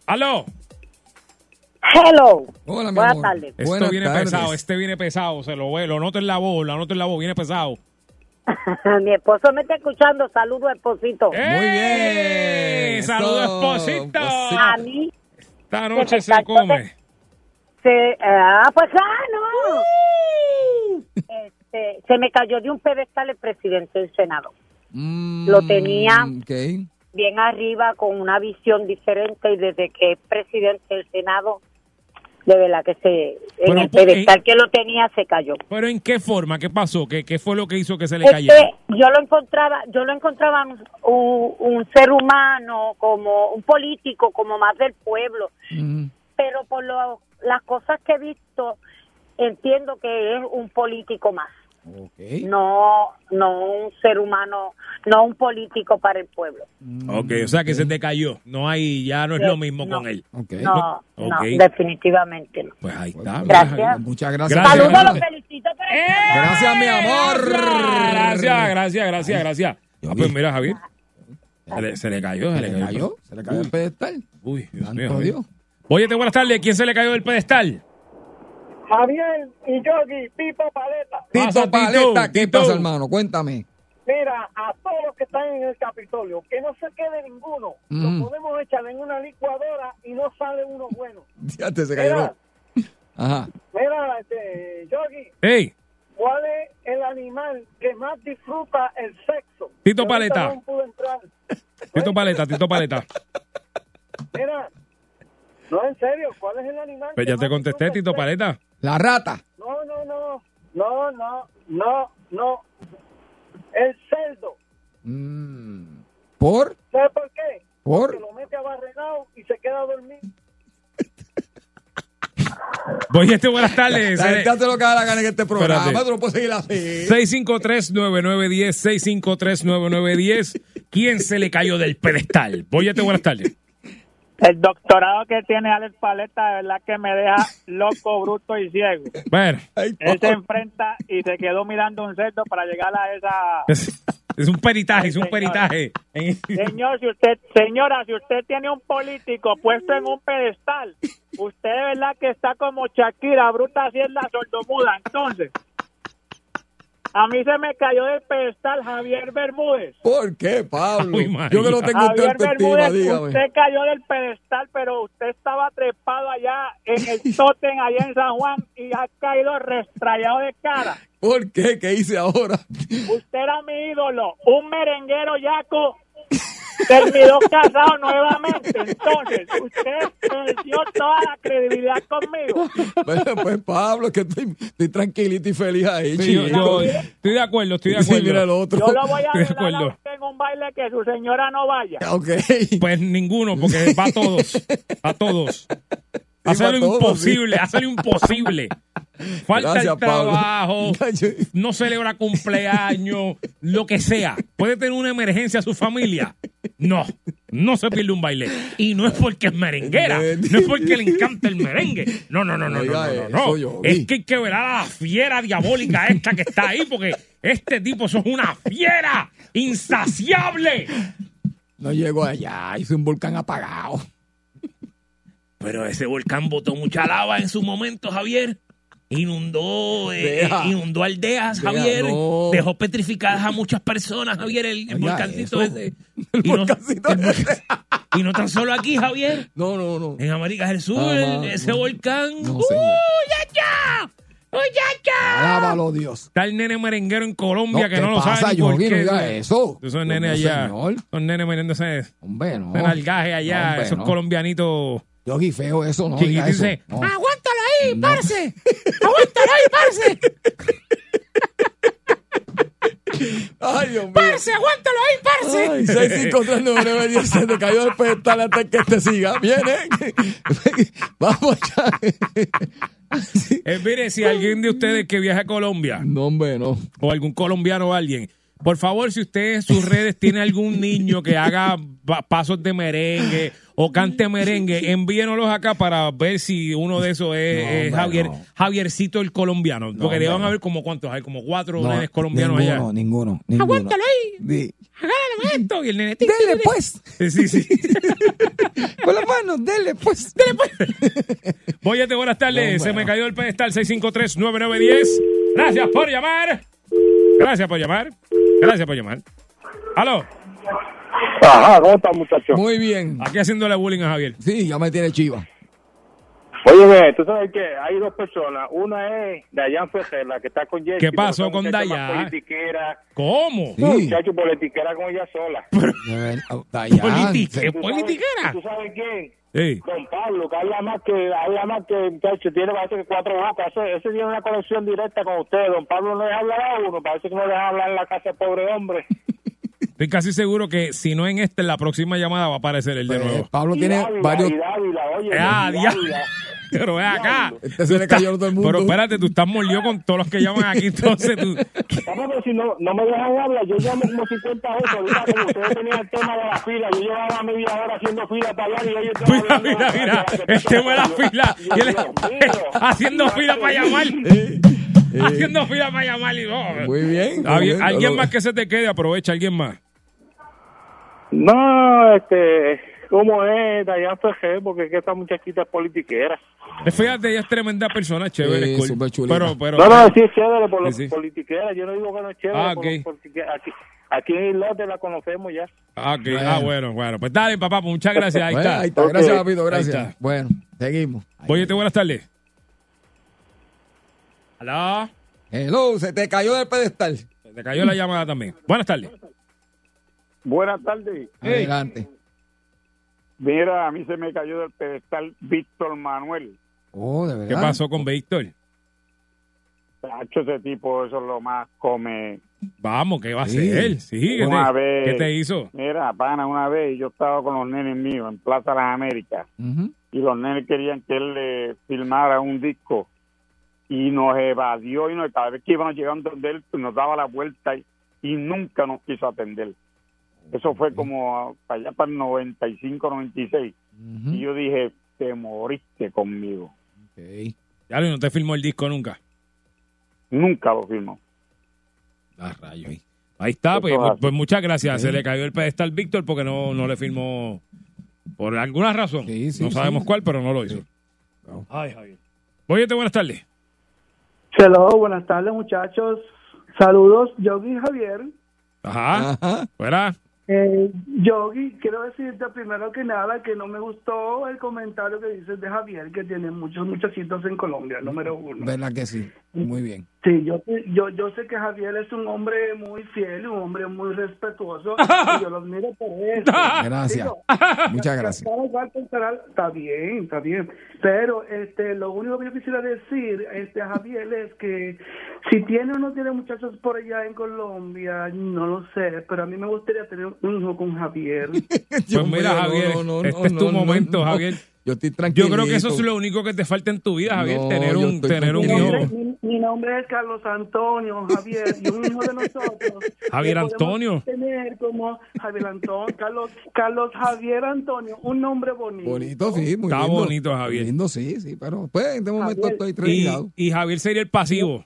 Aló. Hello. Hola, mi Buenas amor. tardes. Esto Buenas viene tardes. pesado, este viene pesado, se lo ve, lo noto en la voz, lo noto en la voz, viene pesado. [LAUGHS] Mi esposo me está escuchando. Saludos, esposito. ¡Eh! bien. ¡Saludos, Eso, esposito! esposito. A mí Esta noche se come. se... Ah, pues ah, no. Este, se me cayó de un pedestal el presidente del Senado. Mm, Lo tenía. Bien arriba, con una visión diferente y desde que es presidente del Senado De verdad que se, en Pero, el ¿por qué? pedestal que lo tenía se cayó. Pero ¿en qué forma? ¿Qué pasó? ¿Qué, qué fue lo que hizo que se le Es cayera? yo lo encontraba, yo lo encontraba un, un ser humano, como un político, como más del pueblo, pero por lo- las cosas que he visto, entiendo que es un político más, No, no un ser humano, no un político para el pueblo. Ok, o sea que se te cayó. No hay, ya no es lo mismo No. con él. Ok. No, no, definitivamente no. Pues ahí está. Gracias. Muchas gracias. Gracias. Saludos, los felicito por el Gracias, mi amor. Gracias, gracias, gracias, gracias. Ah, pues mira, Javier. Se le, se le cayó, se Se le cayó, se le cayó el pedestal. Uy, Dios mío. Dios. Oye, buenas tardes. ¿Quién se le cayó del pedestal? Javier y Yogi, Pipo Paleta. Tito, Paleta, ¿qué pasa, hermano? Cuéntame. Mira, a todos los que están en el Capitolio, que no se quede ninguno. Mm. Lo podemos echar en una licuadora y no sale uno bueno. [LAUGHS] Ya te se cayó. Mira, Ajá. mira, este, Yogi, Hey, ¿cuál es el animal que más disfruta el sexo? Tito Paleta. No pudo entrar. [LAUGHS] Tito Paleta, Tito Paleta. Mira, no, en serio, ¿cuál es el animal? Pues ya te contesté, Tito? Paleta. La rata. No, no, no, no, no, no, no. El cerdo. Mm. ¿Por? ¿Sabes por qué? ¿Por? Que lo mete abarrenado y se queda dormido. [LAUGHS] Oye, este buenas tardes. La gente hace lo que da la gana en este programa. Espérate. Tú no puedes seguir así. 653-9910, 653-9910. ¿Quién se le cayó del pedestal? Oye, este buenas tardes. El doctorado que tiene Alex Paleta, de verdad que me deja loco, bruto y ciego. Bueno, Ay, Él se enfrenta y se quedó mirando un cerdo para llegar a esa... es, es un peritaje, es un peritaje. Señor, si usted, señora, si usted tiene un político puesto en un pedestal, usted de verdad que está como Shakira, bruta así es la sordomuda. Entonces, a mí se me cayó del pedestal Javier Bermúdez. ¿Por qué, Pablo? Ay. Yo que no tengo Javier Bermúdez, dígame. usted cayó del pedestal, pero usted estaba trepado allá en el [LAUGHS] totem, allá en San Juan, y ha caído restrayado de cara. ¿Por qué? ¿Qué hice ahora? Usted era mi ídolo, un merenguero yaco, terminó casado nuevamente. Entonces, usted perdió toda la credibilidad conmigo. Pues, pues, Pablo, que estoy, estoy tranquilito y feliz ahí, Sí, yo, estoy de acuerdo, estoy de Sí, mira el acuerdo. otro. Yo lo voy a Estoy a usted en un baile que su señora no vaya. Ok. Pues ninguno, porque va a todos. A todos. Hacer lo imposible, hacer lo imposible. [LAUGHS] Falta Gracias, el trabajo, [LAUGHS] no celebra cumpleaños, lo que sea. ¿Puede tener una emergencia a su familia? No, no se pierde un baile. Y no es porque es merenguera, no es porque le encanta el merengue. No, no, no, no, no, Oiga no, no. Es que hay que ver a la fiera diabólica esta que está ahí, porque este tipo es una fiera insaciable. No llego allá, hice un volcán apagado. Pero ese volcán botó mucha lava en su momento, Javier. Inundó, eh, eh, inundó aldeas, Deja, Javier. no. Dejó petrificadas a muchas personas, Javier, el, el Oiga, volcancito eso. ese. El Y no- volcancito ese. y no tan solo aquí, Javier. No, no, no. En América del Sur, Ah, el- ese no. volcán. No, ¡Uy, señor. ya, ya! ¡Uy, ya, ya! Alábalo, Dios. Está el nene merenguero en Colombia que ¿qué no lo pasa, sabe ni por? No qué. diga eso. Esos No, nenes no, allá. señor. Son nenes metiéndose Hombre, no. algaje allá. Hombre, esos no. colombianitos Yogi, feo eso, no eso. Dice, No. ¡Aguántalo ahí, parce! ¡Aguántalo ahí, parce! [LAUGHS] Ay, Dios mío. ¡Parce, aguántalo ahí, parce! Ay, 6539910 se te cayó el pedestal antes que te siga. Viene. [LAUGHS] Vamos ya. Eh, mire, si alguien de ustedes que viaja a Colombia, No, hombre, no. o algún colombiano o alguien, por favor, si usted en sus redes tiene algún [LAUGHS] niño que haga pa- pasos de merengue o cante merengue, envíenoslos acá para ver si uno de esos es, No, es hombre, Javier, no. Javiercito el colombiano. Porque hombre, le van a ver como cuántos hay, como cuatro nenes colombianos ninguno, allá. Ninguno, ninguno. Aguántalo ahí. Di- Agárrame esto. Y el nene. Dele, pues. Sí, sí. [LAUGHS] Con las manos, dele, pues. Voy buenas tardes. Se me cayó el pedestal 653-9910. Gracias por llamar. Gracias por llamar. Gracias por llamar. Aló. Ajá, ¿cómo está, muchacho? Muy bien. Aquí haciéndole bullying a Javier. Sí, ya me tiene chiva. Oye, tú sabes que hay dos personas. Una es Dayan Fejer, la que está con Jessy. ¿Qué pasó con Dayan? ¿Cómo? Sí. Muchacho, politiquera con ella sola. Dayan, Politi- se- ¿Qué ¿Tú sabes- politiquera? ¿Tú sabes quién? Sí. Don Pablo, que habla más que, habla más que, muchacho, tiene parece que cuatro bocas. Ese, ese tiene una conexión directa con usted. Don Pablo no deja hablar a uno, parece que no deja hablar en la casa del pobre hombre. [LAUGHS] Estoy casi seguro que si no en este, en la próxima llamada va a aparecer el de pues, nuevo. Pablo Y tiene Dávila, varios. y Dávila, oye, Ah, y. Dávila. Pero ve acá. Este se le cayó a todo el mundo. Pero espérate, tú estás molido con todos los que llaman aquí, entonces tú... Vamos, pero si no, no me dejan hablar, yo llamo como 50 veces. Ahorita como ustedes tenían el tema de la fila, yo llevaba media hora haciendo fila para allá y ellos estaban Mira, hablando mira, mira, el tema de la fila. Y él- haciendo fila para llamar. Eh, Haciendo fila para llamar y no. Muy bien. Alguien más que se te quede, aprovecha, alguien más. No, este, ¿cómo es Dayan Fejer? Porque es que esta muchachita es politiquera. Eh, Fíjate, ella es tremenda persona, chévere. Sí, cool. pero, pero, No, no, sí es chévere por Sí, sí. politiquera. Yo no digo que no es chévere. Ah, por ok. los politiquera. Aquí, aquí en Islote la conocemos ya. Ah, ok. Ah, bueno, bueno. Pues dale, papá, pues muchas gracias. Ahí Bueno, está. ahí está. Gracias, papito, Ahí gracias. está. Bueno, seguimos. Oye, buenas tardes. Aló. Hello, se te cayó del pedestal. Se te cayó la llamada también. Buenas tardes. Buenas tardes. Adelante. Mira, a mí se me cayó del pedestal Víctor Manuel. Oh, de ¿Qué verdad. pasó con Víctor? Tacho, ese tipo, eso es lo más come. Vamos, ¿qué va a Sí. hacer? Sí, ¿qué Una te, vez. ¿qué te hizo? Mira, pana, una vez yo estaba con los nenes míos en Plaza Las Américas y los nenes querían que él le filmara un disco y nos evadió y nos, cada vez que íbamos llegando donde él pues, nos daba la vuelta y, y nunca nos quiso atender. Eso fue como para allá para el 95, 96. Ujú. Y yo dije, te moriste conmigo. Ok. Ya no te filmó el disco nunca. Nunca lo filmó. Ah, rayo. Ahí, ahí está, pues, es pues, pues muchas gracias. Se le cayó el pedestal Víctor porque no, no le filmó por alguna razón. Sí, sí, no sabemos sí. cuál, pero no lo hizo. Ay, Javier. Oye, buenas tardes. Hello, buenas tardes muchachos. Saludos, Yogi Javier. Ajá. Ajá. Fuera. Eh, Yogi, quiero decirte primero que nada que no me gustó el comentario que dices de Javier, que tiene muchos muchachitos en Colombia, número uno. ¿Verdad que sí? Muy bien. Sí, yo, yo, yo sé que Javier es un hombre muy fiel, un hombre muy respetuoso, [LAUGHS] y yo lo admiro por eso. Gracias. Digo, [LAUGHS] Muchas gracias. Está bien, está bien. Pero este, lo único que yo quisiera decir este, a Javier es que si tiene o no tiene muchachos por allá en Colombia, no lo sé, pero a mí me gustaría tener un hijo con Javier. [LAUGHS] Pues mira, Javier, este es tu momento, Javier. Yo estoy tranquilo. Yo creo que eso es lo único que te falta en tu vida, Javier, No, tener un, tener un hijo. mi- mi nombre es Carlos Antonio Javier y un hijo de nosotros. Javier Antonio. Tener como Javier Antonio, Carlos, Carlos Javier Antonio, un nombre bonito. Bonito, sí, muy Está lindo. bonito, Javier. Lindo, sí, sí, pero pues en este momento Javier, estoy Y, tranquilado. y Javier sería el pasivo.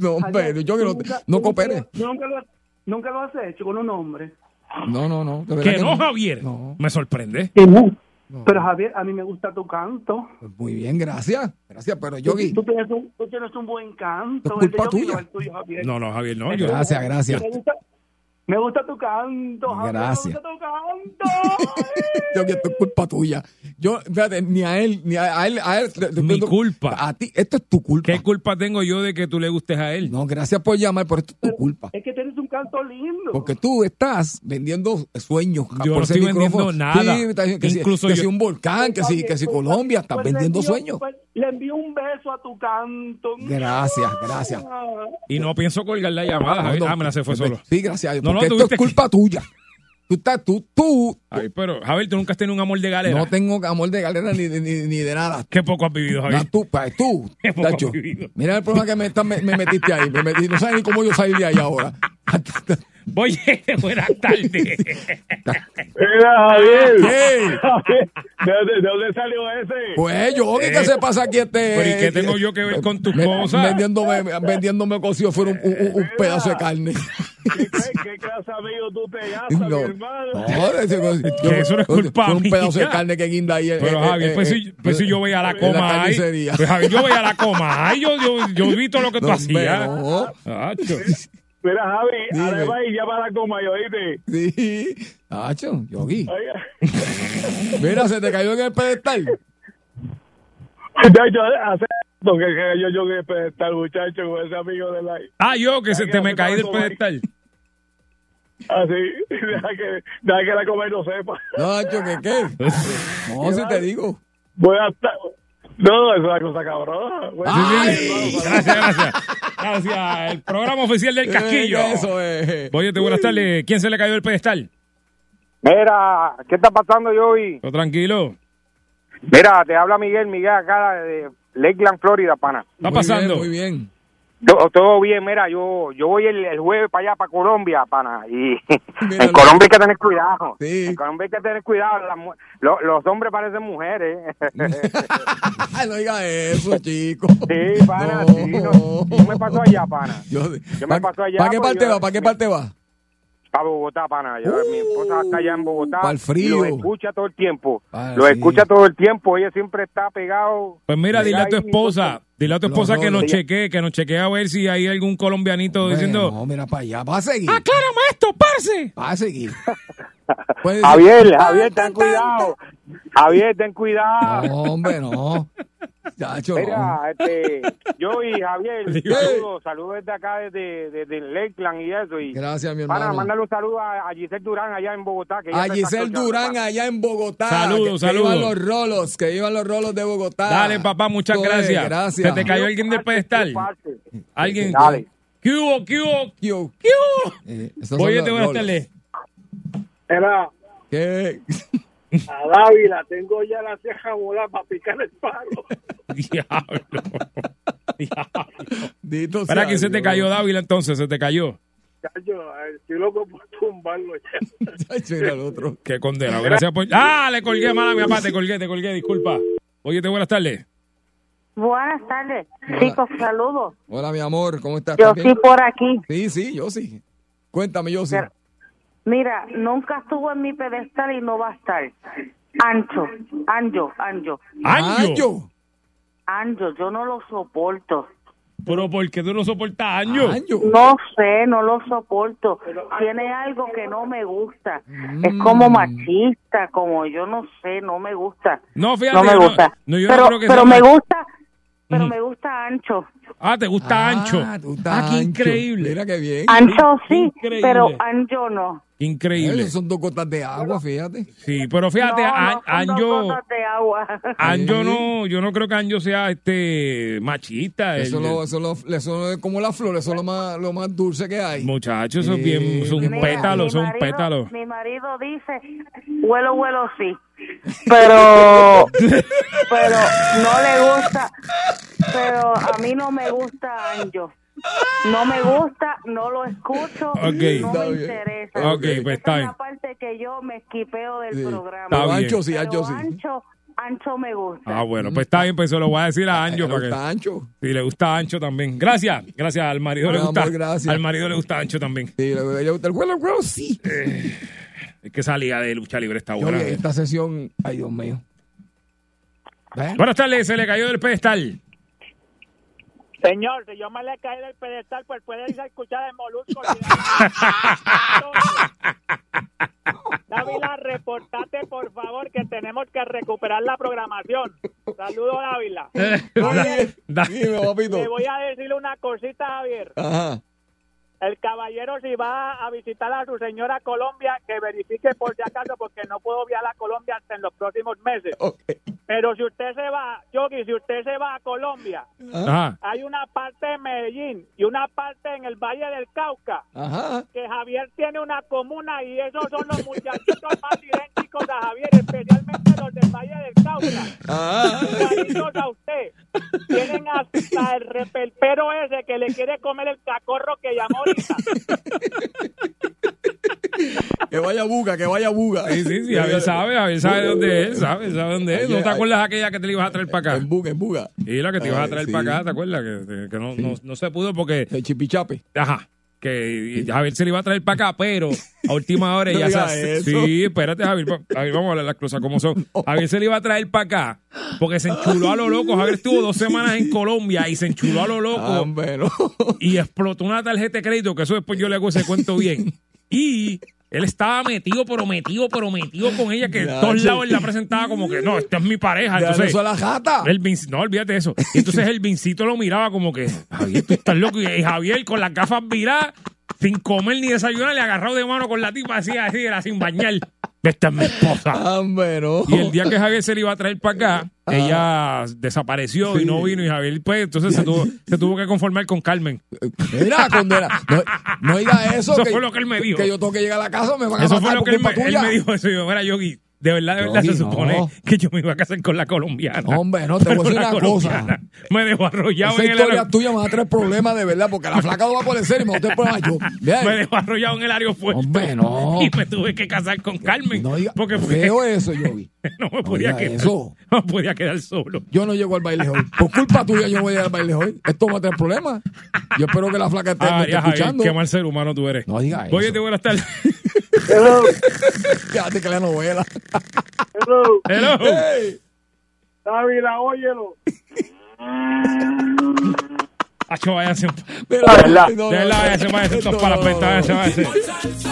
No, pero yo que no, no coopere. Nunca lo, nunca lo has hecho con un hombre. No, no, no. de verdad Que no, no. Javier. No. Me sorprende. No. Pero Javier, a mí me gusta tu canto. Pues muy bien, gracias. Gracias, pero Tú, Yogi. tú tienes un, tú tienes un buen canto. Es culpa El de Yogi, tuya. no el tuyo, Javier. No, no, Javier, no. Yo, Gracias, gracias. Me gusta, me gusta tu canto, Javier. Gracias. Me gusta tu canto. [LAUGHS] Yogi, esto es culpa tuya. Yo, fíjate, ni a él, ni a, a él, a él. Mi culpa. A ti, esto es tu culpa. ¿Qué culpa tengo yo de que tú le gustes a él? No, gracias por llamar, pero esto es tu culpa. es que tienes un canto lindo. Porque tú estás vendiendo sueños. Yo por no estoy vendiendo nada. Sí, que, Incluso si, que yo- si un volcán, que si, que si Colombia, estás Pues vendiendo sueños. pues le envío un beso a tu canto. Gracias, gracias. Y no pienso colgar la llamada, Javier. No, no, Ah, me la se fue solo. Sí, gracias. No, no, esto es que- culpa tuya. Tú estás, tú, tú. Ay, pero, Javier, tú nunca has tenido un amor de galera. No tengo amor de galera ni, ni, ni de nada. [LAUGHS] Qué poco has vivido, No, Javier. tú, pa- tú, [LAUGHS] Qué poco tacho. has vivido. Mira el problema que me, está- me, me metiste ahí. Me metí, no sabes ni cómo yo salí de ahí ahora. [LAUGHS] Oye, buenas tardes. Mira, Javier. [LAUGHS] Hey. [LAUGHS] ¿De, dónde- de dónde salió ese? Pues yo, ¿qué, qué se pasa aquí este? Pero, ¿y qué tengo yo que ver con tus me- cosas? Vendiéndome, vendiéndome yo fuera un, un- un pedazo de carne. ¿Qué, qué, qué clase amigo tú te gastas, [LAUGHS] No, mi hermano? no, ese- yo- eso no es culpa yo un mía. pedazo de carne que guinda ahí. Pero eh, Javier, eh, pues, eh, si, pues si yo voy a la coma ahí. Pues Javier, yo voy a la coma ahí. Yo, yo, yo vi todo lo que tú No, hacías. no. Mira, Javi, Dime. además y ya para la coma, yo oíste. Sí. Hacho, Yogi. [LAUGHS] Mira, se te cayó en el pedestal. De hecho, hace rato que, que yo yo que pedestal, muchacho, con ese amigo de la... Ah, yo que se te me caí del pedestal. [LAUGHS] Así, [LAUGHS] deja que, deja que la comer no sepa. Nacho, ¿qué qué? No, si te digo. Voy a estar... No, es una cosa cabrona. Bueno, Ay. Gracias, gracias. Gracias. El programa oficial del casquillo. Eso es. Oye, buenas tardes. ¿Quién se le cayó del pedestal? Mira, ¿qué está pasando, Joey? Todo tranquilo. Mira, te habla Miguel, Miguel acá de Lakeland, Florida, pana. Está pasando. Muy bien. Todo, todo bien, mira, yo yo voy el, el jueves para allá, para Colombia, pana, y [LAUGHS] en Colombia hay que tener cuidado. Sí. En Colombia hay que tener cuidado, las mu- lo- los hombres parecen mujeres. [LAUGHS] no diga eso, [LAUGHS] chico. sí, pana, sí, no, yo me paso allá, pana. Yo, Yo me ¿Para paso allá, ¿Para qué pues, parte yo- va? ¿Para qué parte va? Para Bogotá, pana. Yo, mi esposa está allá en Bogotá. Pa'l frío. Y los escucha todo el tiempo. Sí. escucha todo el tiempo. Ella siempre está pegado. Pues mira, dile a tu esposa, dile a tu esposa que nos chequee, que nos chequee a ver si hay algún colombianito diciendo, No, mira para allá. Va a seguir. aclárame esto, parce. Va a seguir. [LAUGHS] Javier, Javier, "Tan, ten tan, cuidado. Javier, ten cuidado. No, hombre, no. Chacho, no. Mira, este, yo y Javier, [LAUGHS] saludos, saludos desde acá, desde, desde Lakeland y eso. Y Gracias, mi para hermano. mandarle un saludo a, a Giselle Durán allá en Bogotá. Que A Giselle Durán allá en Bogotá. Saludos, que, que saludos. iban los rolos, que iban los rolos de Bogotá. Dale, papá, muchas Joder, gracias. Gracias. Se te cayó alguien del pedestal. Alguien. Dale. ¿Qué hubo? ¿Qué hubo? ¿Qué hubo? Eh, esos son Oye, te buenas rolos. tardes. Era ¿Qué? a Dávila, tengo ya la ceja volada para picar el palo. [LAUGHS] Diablo. Diablo. Sea que se te cayó Dávila entonces, se te cayó. Chacho, estoy loco por tumbarlo ya. [LAUGHS] Chacho, era el otro. Qué condena. Gracias por. ¡Ah! Le colgué, mala mi papá, te colgué, te colgué, disculpa. Oye, te buenas tardes. Buenas tardes. Chicos, saludos. Hola, mi amor, ¿cómo estás? Yo ¿Estás sí por aquí. Sí, sí, yo sí. Cuéntame, yo sí. Pero- Mira, nunca estuvo en mi pedestal y no va a estar. Ancho, Anjo, Anjo. Año. Anjo, yo no lo soporto. Pero ¿por qué tú no soportas años? No sé, no lo soporto. Tiene algo que no me gusta. Es Mm. como machista, como yo no sé, no me gusta. No, fíjate. No me gusta. No, yo no pero creo que pero sea me mal- gusta, pero me gusta ancho. Ah, ¿te gusta ancho? Ah, tú estás Ah, qué ancho. increíble. Mira qué bien. Ancho sí, Increíble. pero ancho no. Increíble. Esos son dos gotas de agua, fíjate. Sí, pero fíjate, no, An- no, son dos Anjo, gotas de agua. [LAUGHS] Anjo no, yo no creo que Anjo sea este machista. Eso, el- lo, eso, lo, eso es como la flor, eso es lo más, lo más dulce que hay. Muchachos, eso es bien, son pétalos, son pétalos. Mi marido dice, huelo, huelo sí. Pero, [LAUGHS] pero no le gusta, pero a mí no me gusta Anjo. No me gusta, no lo escucho, no me bien. interesa. Ok, pues está es la parte que yo me esquipeo del Sí. programa. Está ancho sí, ancho sí. ancho, ancho me gusta. Ah, bueno, pues está bien, pues se lo voy a decir a Anjo Pero para que está ancho. si le gusta Ancho también. Gracias, gracias al marido le gusta. amor, gracias. Al marido le gusta Ancho también. Sí, le, le gusta el huevo, el huevo, sí. Es que esa liga de lucha libre está Yo buena. vi esta sesión, ay Dios mío. Buenas tardes, se le cayó del pedestal. Señor, si yo me le caí del pedestal, pues puede irse a escuchar el molusco. Dávila, reportate por favor que tenemos que recuperar la programación. Saludos, Dávila. [LAUGHS] Da- Dime, papito. Le voy a decirle una cosita, Javier. Ajá. El caballero si va a visitar a su señora a Colombia, que verifique por si acaso, porque no puedo viajar a Colombia hasta en los próximos meses. Pero si usted se va, Yogi, si usted se va a Colombia, Ajá. hay una parte en Medellín y una parte en el Valle del Cauca, Ajá. que Javier tiene una comuna y esos son los muchachitos más idénticos a Javier, especialmente los del Valle del Cauca. Igualitos a usted. Tienen hasta el repelpero ese que le quiere comer el cacorro que llamó ahorita. Que vaya buga, que vaya buga. Sí, sí, sí, Javier sabe, Javier sabe dónde es, sabe, sabe dónde es. ¿No te acuerdas aquella que te la ibas a traer para acá? En buga, en buga. Y la que te ibas a traer sí. para acá, ¿te acuerdas? Que, que no, no, no se pudo porque, El chipichape. ajá, que Javier se le iba a traer para acá, pero a última hora [LAUGHS] No ya se... Sí, espérate, Javier, Javier, vamos a hablar las cosas como son. [LAUGHS] Javier se le iba a traer para acá porque se enchuló a lo loco. Javier estuvo dos semanas en Colombia y se enchuló a lo loco. Ah, bueno. y explotó una tarjeta de crédito, que eso después yo le hago ese cuento bien. Y Él estaba metido, pero metido, pero metido con ella, que Ya, todos lados él la presentaba como que, no, esta es mi pareja. Entonces, eso es la jata. el Vinci- no, olvídate de eso. Y entonces el Vincito lo miraba como que, Javier, tú estás loco. Y Javier con las gafas viradas, sin comer ni desayunar, le agarrado de mano con la tipa así, así, era sin bañar. Esta es mi esposa. Hombre, no. Y el día que Javier se le iba a traer para acá, ella desapareció y no vino. Y Javier, pues, entonces se tuvo, se tuvo que conformar con Carmen. Mira, condena. No, no diga eso. Eso que, fue lo que él me dijo. Que yo tengo que llegar a la casa, me van a Eso matar fue lo que él me, él dijo eso. Yo, mira, Yogi, de verdad, de verdad Yogi, se supone no. que yo me iba a casar con la colombiana. Hombre, no, te voy a decir una cosa. Me dejó arrollado Esa en el historia tuya me va a traer problemas de verdad, porque la flaca no va a ser y me va a tener problemas yo. Bien. Me dejó arrollado en el aeropuerto. Hombre, no. [LAUGHS] Y me tuve que casar con Carmen. No diga, porque fue- eso, Yogi. [LAUGHS] no me podía diga quedar. eso. [LAUGHS] No podía quedar solo. Yo no llego al baile hoy. Por culpa tuya yo no voy a llegar al baile hoy. Esto va a tener problemas. Yo espero que la flaca esté, me Ah, esté ya, Javier, escuchando. qué mal ser humano tú eres. No diga Oye, eso. te buenas tardes. Fíjate que la novela. Hello. Hello. Hey. Dávila, óyelo. Acho, váyanse. De verdad, no, de no, váyanse, váyanse, estos para ventas, no. váyanse, váyanse.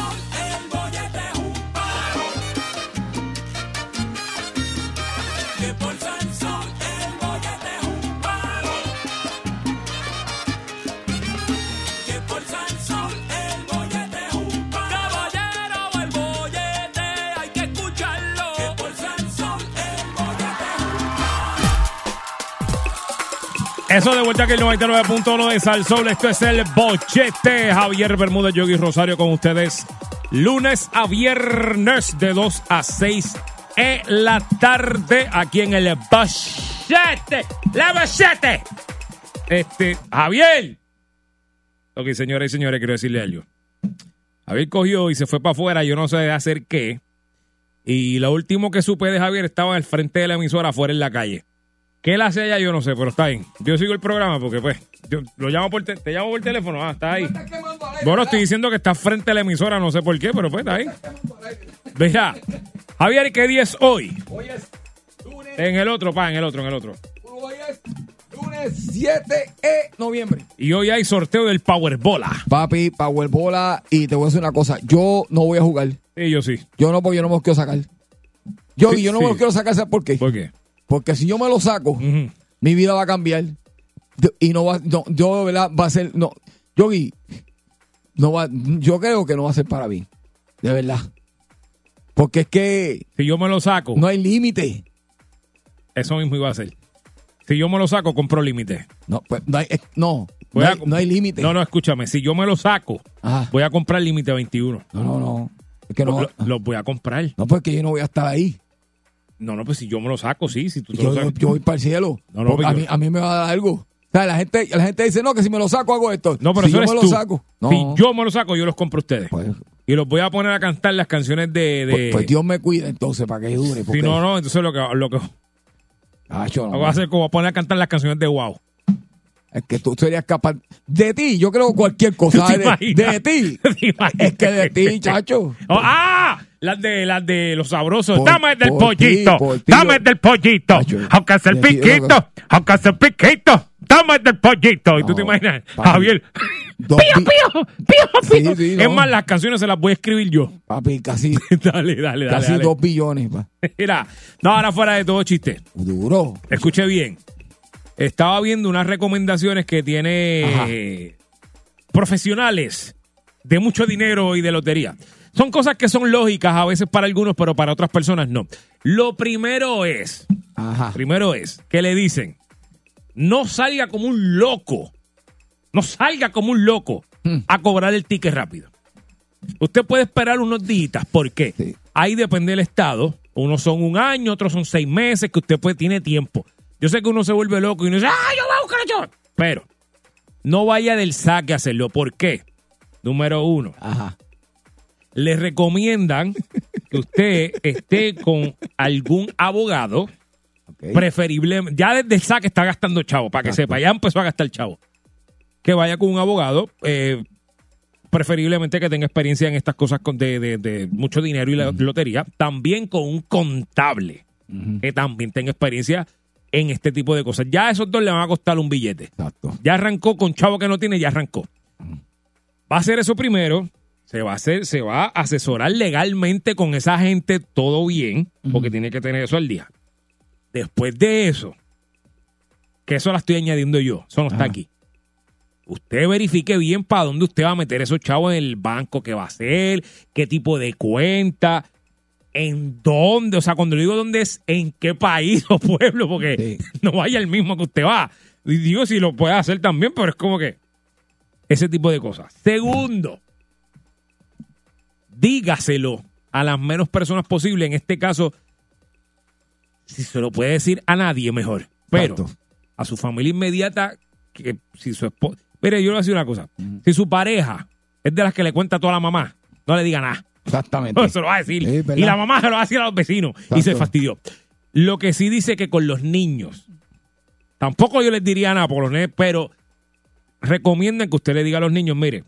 Eso de vuelta aquí el 99.1 de Salsol. Esto es el bochete. Javier Bermúdez, Yogi Rosario con ustedes. Lunes a viernes de 2 a 6 en la tarde aquí en el bochete. ¡La bochete! Este, Javier. Ok, señores y señores, quiero decirle algo. Javier cogió y se fue para afuera. Yo no sé hacer qué. Y lo último que supe de Javier estaba al frente de la emisora afuera en la calle. ¿Qué él hace allá? Yo no sé, pero está bien. Yo sigo el programa porque, pues, yo lo llamo por te, te llamo por teléfono. Ah, está ahí. Bueno, estoy diciendo que está frente a la emisora, no sé por qué, pero pues está ahí. Mira, Javier, ¿qué día es hoy? Hoy es lunes, En el otro, pa, en el otro, en el otro. hoy es lunes 7 de noviembre. Y hoy hay sorteo del Powerbola. Papi, Powerbola, y te voy a decir una cosa. Yo no voy a jugar. Sí, yo sí. Yo no, porque yo no me los quiero sacar. Yo, Sí, yo no sí. me los quiero sacar, ¿sabes por qué? ¿Por qué? Porque si yo me lo saco, mi vida va a cambiar. Y no va, no, yo, de ¿verdad? Va a ser, no, yo no va, yo creo que no va a ser para mí. De verdad. Porque es que Si yo me lo saco, no hay límite. eso mismo iba a ser. Si yo me lo saco, compro límite. No, pues, no hay, eh, no, Voy no a- hay, no hay límite. No, no, escúchame. Si yo me lo saco, Ajá. voy a comprar límite 21. No, no, no. Es que no, Lo- voy a comprar. no, porque yo no voy a estar ahí. No, no, pues si yo me lo saco, sí. Si tú te Yo, lo sacas. yo voy para el cielo. No, no, Porque pero a, mí, a mí me va a dar algo. O sea, la gente, la gente dice, no, que si me lo saco hago esto. No, pero si yo me lo tú. saco. No, Si yo me lo saco, yo los compro a ustedes. pues, Y los voy a poner a cantar las canciones de... de- pues, pues Dios me cuida entonces para que dure. si porque- no, no, entonces lo que, lo que Ah, yo no. voy a hacer como poner a cantar las canciones de Wow. Es que tú serías capaz. De ti, yo creo cualquier [LAUGHS] cosa. ¿Te De, ti. [LAUGHS] Es que de ti, chacho. Oh, ¡Ah! Las de, las de los sabrosos. Dame del pollito. Dame del pollito. Aunque sea el piquito. Aunque sea el piquito. Dame del pollito. Y tú te imaginas. Javier. ¡Pío, pío! ¡Pío, pío! Es más, las canciones se las voy a escribir yo. Papi, casi, [LAUGHS] dale, dale, dale. casi dos billones. Mira, no, ahora fuera de todo chiste. Duro. Escuche bien. Estaba viendo unas recomendaciones que tiene profesionales de mucho dinero y de lotería. Son cosas que son lógicas a veces para algunos, pero para otras personas no. Lo primero es, Ajá. primero es que le dicen, no salga como un loco, no salga como un loco Hmm. a cobrar el ticket rápido. Usted puede esperar unos días, ¿por qué? Sí. Ahí depende del estado. Unos son un año, otros son seis meses, que usted puede, tiene tiempo. Yo sé que uno se vuelve loco y uno dice, ¡ah, yo voy a buscar yo! Pero no vaya del saque a hacerlo. ¿Por qué? Número uno, Ajá. Le recomiendan que usted esté con algún abogado, Ok. preferible, ya desde el saque está gastando chavo, para que Exacto. sepa, ya empezó a gastar chavo. Que vaya con un abogado, eh, preferiblemente que tenga experiencia en estas cosas con- de, de- de mucho dinero y la lotería, también con un contable, que también tenga experiencia en este tipo de cosas. Ya a esos dos le van a costar un billete. Exacto. Ya arrancó con chavo que no tiene, ya arrancó. Va a hacer eso primero. Se va a hacer, se va a asesorar legalmente con esa gente todo bien, porque tiene que tener eso al día. Después de eso, que eso la estoy añadiendo yo, eso no está aquí. Usted verifique bien para dónde usted va a meter esos chavos en el banco, qué va a hacer, qué tipo de cuenta, en dónde, o sea, cuando digo dónde es, en qué país o [LAUGHS] pueblo, porque [LAUGHS] no vaya el mismo que usted va. Y digo si lo puede hacer también, pero es como que ese tipo de cosas. Segundo, dígaselo a las menos personas posible. En este caso, si se lo puede decir a nadie, mejor. Pero a su familia inmediata, que si su esposa. Mire, yo le voy a decir una cosa. Si su pareja es de las que le cuenta a toda la mamá, no le diga nada. Exactamente. se lo va a decir. Y la mamá se lo va a decir a los vecinos. Y se fastidió. Lo que sí dice que con los niños, tampoco yo les diría nada por los nenes, pero recomiendan que usted le diga a los niños, mire,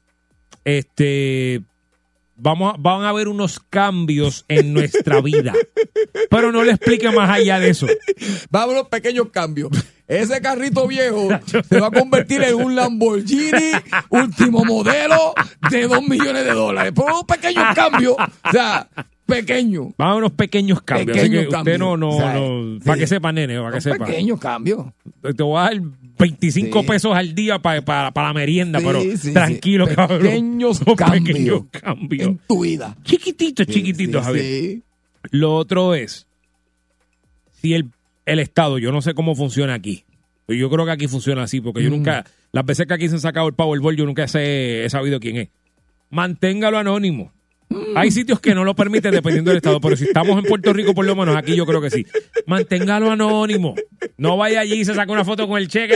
este, vamos a, van a haber unos cambios en nuestra vida. Pero no le explique más allá de eso. Va a haber unos pequeños cambios. Ese carrito viejo [LAUGHS] se va a convertir en un Lamborghini último modelo de dos millones de dólares. Por unos pequeños cambios. O sea, pequeños. Van a unos pequeños cambios. así usted no, no, no- sí. para que sepa, nene, para que sepa. pequeños cambios. Te voy a dar 25 Sí. pesos al día para la merienda, Sí, pero tranquilo, cabrón. Pequeños cambios. pequeños cambios. En tu vida. Chiquititos, chiquititos, Javier. Lo otro es, si el, el Estado, yo no sé cómo funciona aquí, yo creo que aquí funciona así, porque yo Mm. nunca, las veces que aquí se han sacado el Powerball, yo nunca sé- he sabido quién es. Manténgalo anónimo. Hay sitios que no lo permiten dependiendo del estado, pero si estamos en Puerto Rico, por lo menos aquí yo creo que sí. Manténgalo anónimo. No vaya allí y se saque una foto con el cheque.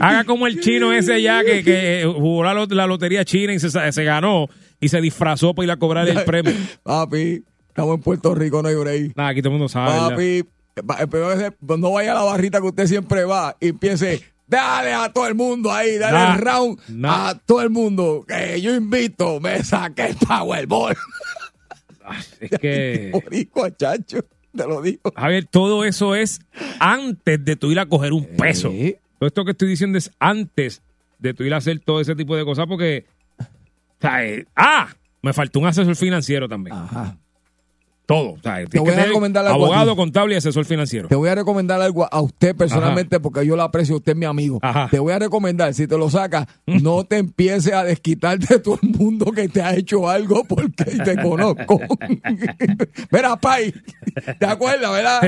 Haga como el chino ese ya que, que jugó la, lot- la lotería china y se, ganó y se disfrazó para ir a cobrar el premio. Papi, estamos en Puerto Rico, no hay break. Nada, aquí todo el mundo sabe. Papi, pa- pero ese- pues no vaya a la barrita que usted siempre va y empiece, dale a todo el mundo ahí, dale Nah, el round nah. a todo el mundo. Que yo invito, me saqué el Powerball. [LAUGHS] Es que, [LAUGHS] Boricua, chacho, te lo digo. Javier, todo eso es antes de tú ir a coger un peso. Todo esto que estoy diciendo es antes de tú ir a hacer todo ese tipo de cosas porque... o sea, eh, ah, me faltó un asesor financiero también. Ajá. Todo. O sea, Te voy a recomendar algo abogado, contable y asesor financiero. Te voy a recomendar algo a usted personalmente porque yo lo aprecio, usted es mi amigo. Te voy a recomendar, si te lo sacas, no te empieces a desquitar de todo el mundo que te ha hecho algo porque te conozco. [LAUGHS] Mira, Pai, ¿te acuerdas, verdad?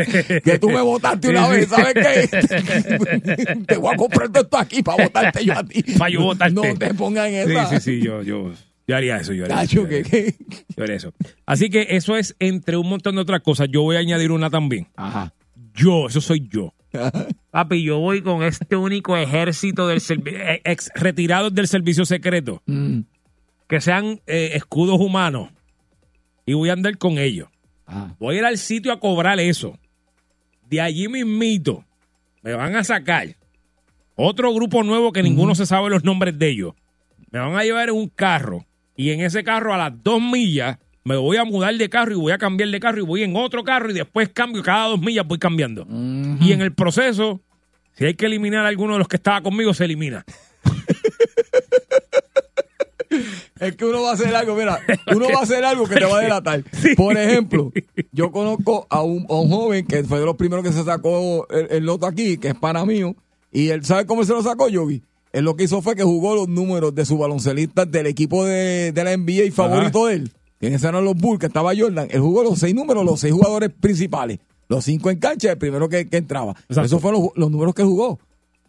Que tú me votaste una Sí, vez, sí. ¿sabes qué? [LAUGHS] te voy a comprar esto aquí para votarte yo a ti. Para yo votarte. No te pongan en Sí, esa. sí, sí, yo, yo, yo haría eso, yo haría eso. Tacho, yo haría que- eso. Yo haría eso. Así que eso es entre un montón de otras cosas. Yo voy a añadir una también. Ajá. Yo, eso soy yo. [LAUGHS] Papi, yo voy con este único ejército del eh, ex retirados del servicio secreto, Mm. que sean eh, escudos humanos, y voy a andar con ellos. Ah. Voy a ir al sitio a cobrar eso. De allí mismito me van a sacar otro grupo nuevo que ninguno se sabe los nombres de ellos. Me van a llevar en un carro y en ese carro a las dos millas me voy a mudar de carro y voy a cambiar de carro y voy en otro carro y después cambio cada dos millas voy cambiando. Y en el proceso, si hay que eliminar a alguno de los que estaba conmigo, se elimina. [LAUGHS] Es que uno va a hacer algo, mira, [LAUGHS] uno va a hacer algo que te va a delatar. [LAUGHS] Por ejemplo, yo conozco a un, a un joven que fue de los primeros que se sacó el, el loto aquí, que es pana mío, y él sabe cómo se lo sacó, Yogi. Él lo que hizo fue que jugó los números de sus baloncelistas del equipo de, de la NBA favorito de él, que en ese eran los Bulls, que estaba Jordan. Él jugó los seis números, los seis jugadores principales, los cinco en cancha, el primero que, que entraba. Esos fueron los, los números que jugó.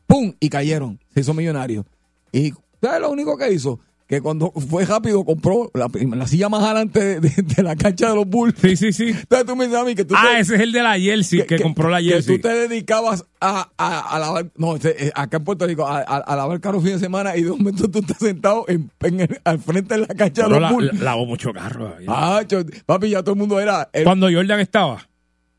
¡Pum! Y cayeron. Se hizo millonario. Y ¿sabes lo único que hizo? Que cuando fue rápido compró la, la silla más adelante de, de- de la cancha de los Bulls. Sí, sí, sí. Entonces tú me dices a mí que tú Ah, te- ese es el de la jersey, que, compró la que jersey. tú te dedicabas a, a, a lavar, no, ese, eh, acá en Puerto Rico, a, a- lavar carros fin de semana y de un momento tú estás sentado en, en el- al frente de la cancha de Pero los la- Bulls. la- lavó mucho carro. ahí. Ah, cho- papi, ya todo el mundo era. El, Cuando Jordan estaba,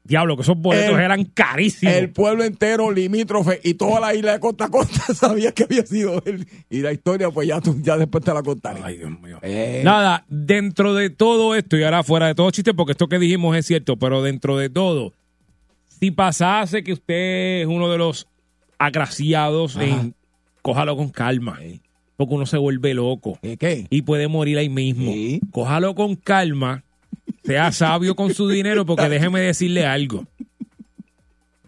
diablo, que esos boletos El- eran carísimos. el pueblo entero limítrofe y toda la isla de costa a costa [LAUGHS] sabía que había sido él. Y la historia, pues ya, tú, ya después te la contaré. Ay, Dios mío. Eh, Nada, dentro de todo esto, y ahora fuera de todo chiste, porque esto que dijimos es cierto, pero dentro de todo, si pasase que usted es uno de los agraciados, en, cójalo con calma. porque uno se vuelve loco. ¿Qué? Y puede morir ahí mismo. Cójalo con calma, sea sabio con su dinero, porque déjeme decirle algo.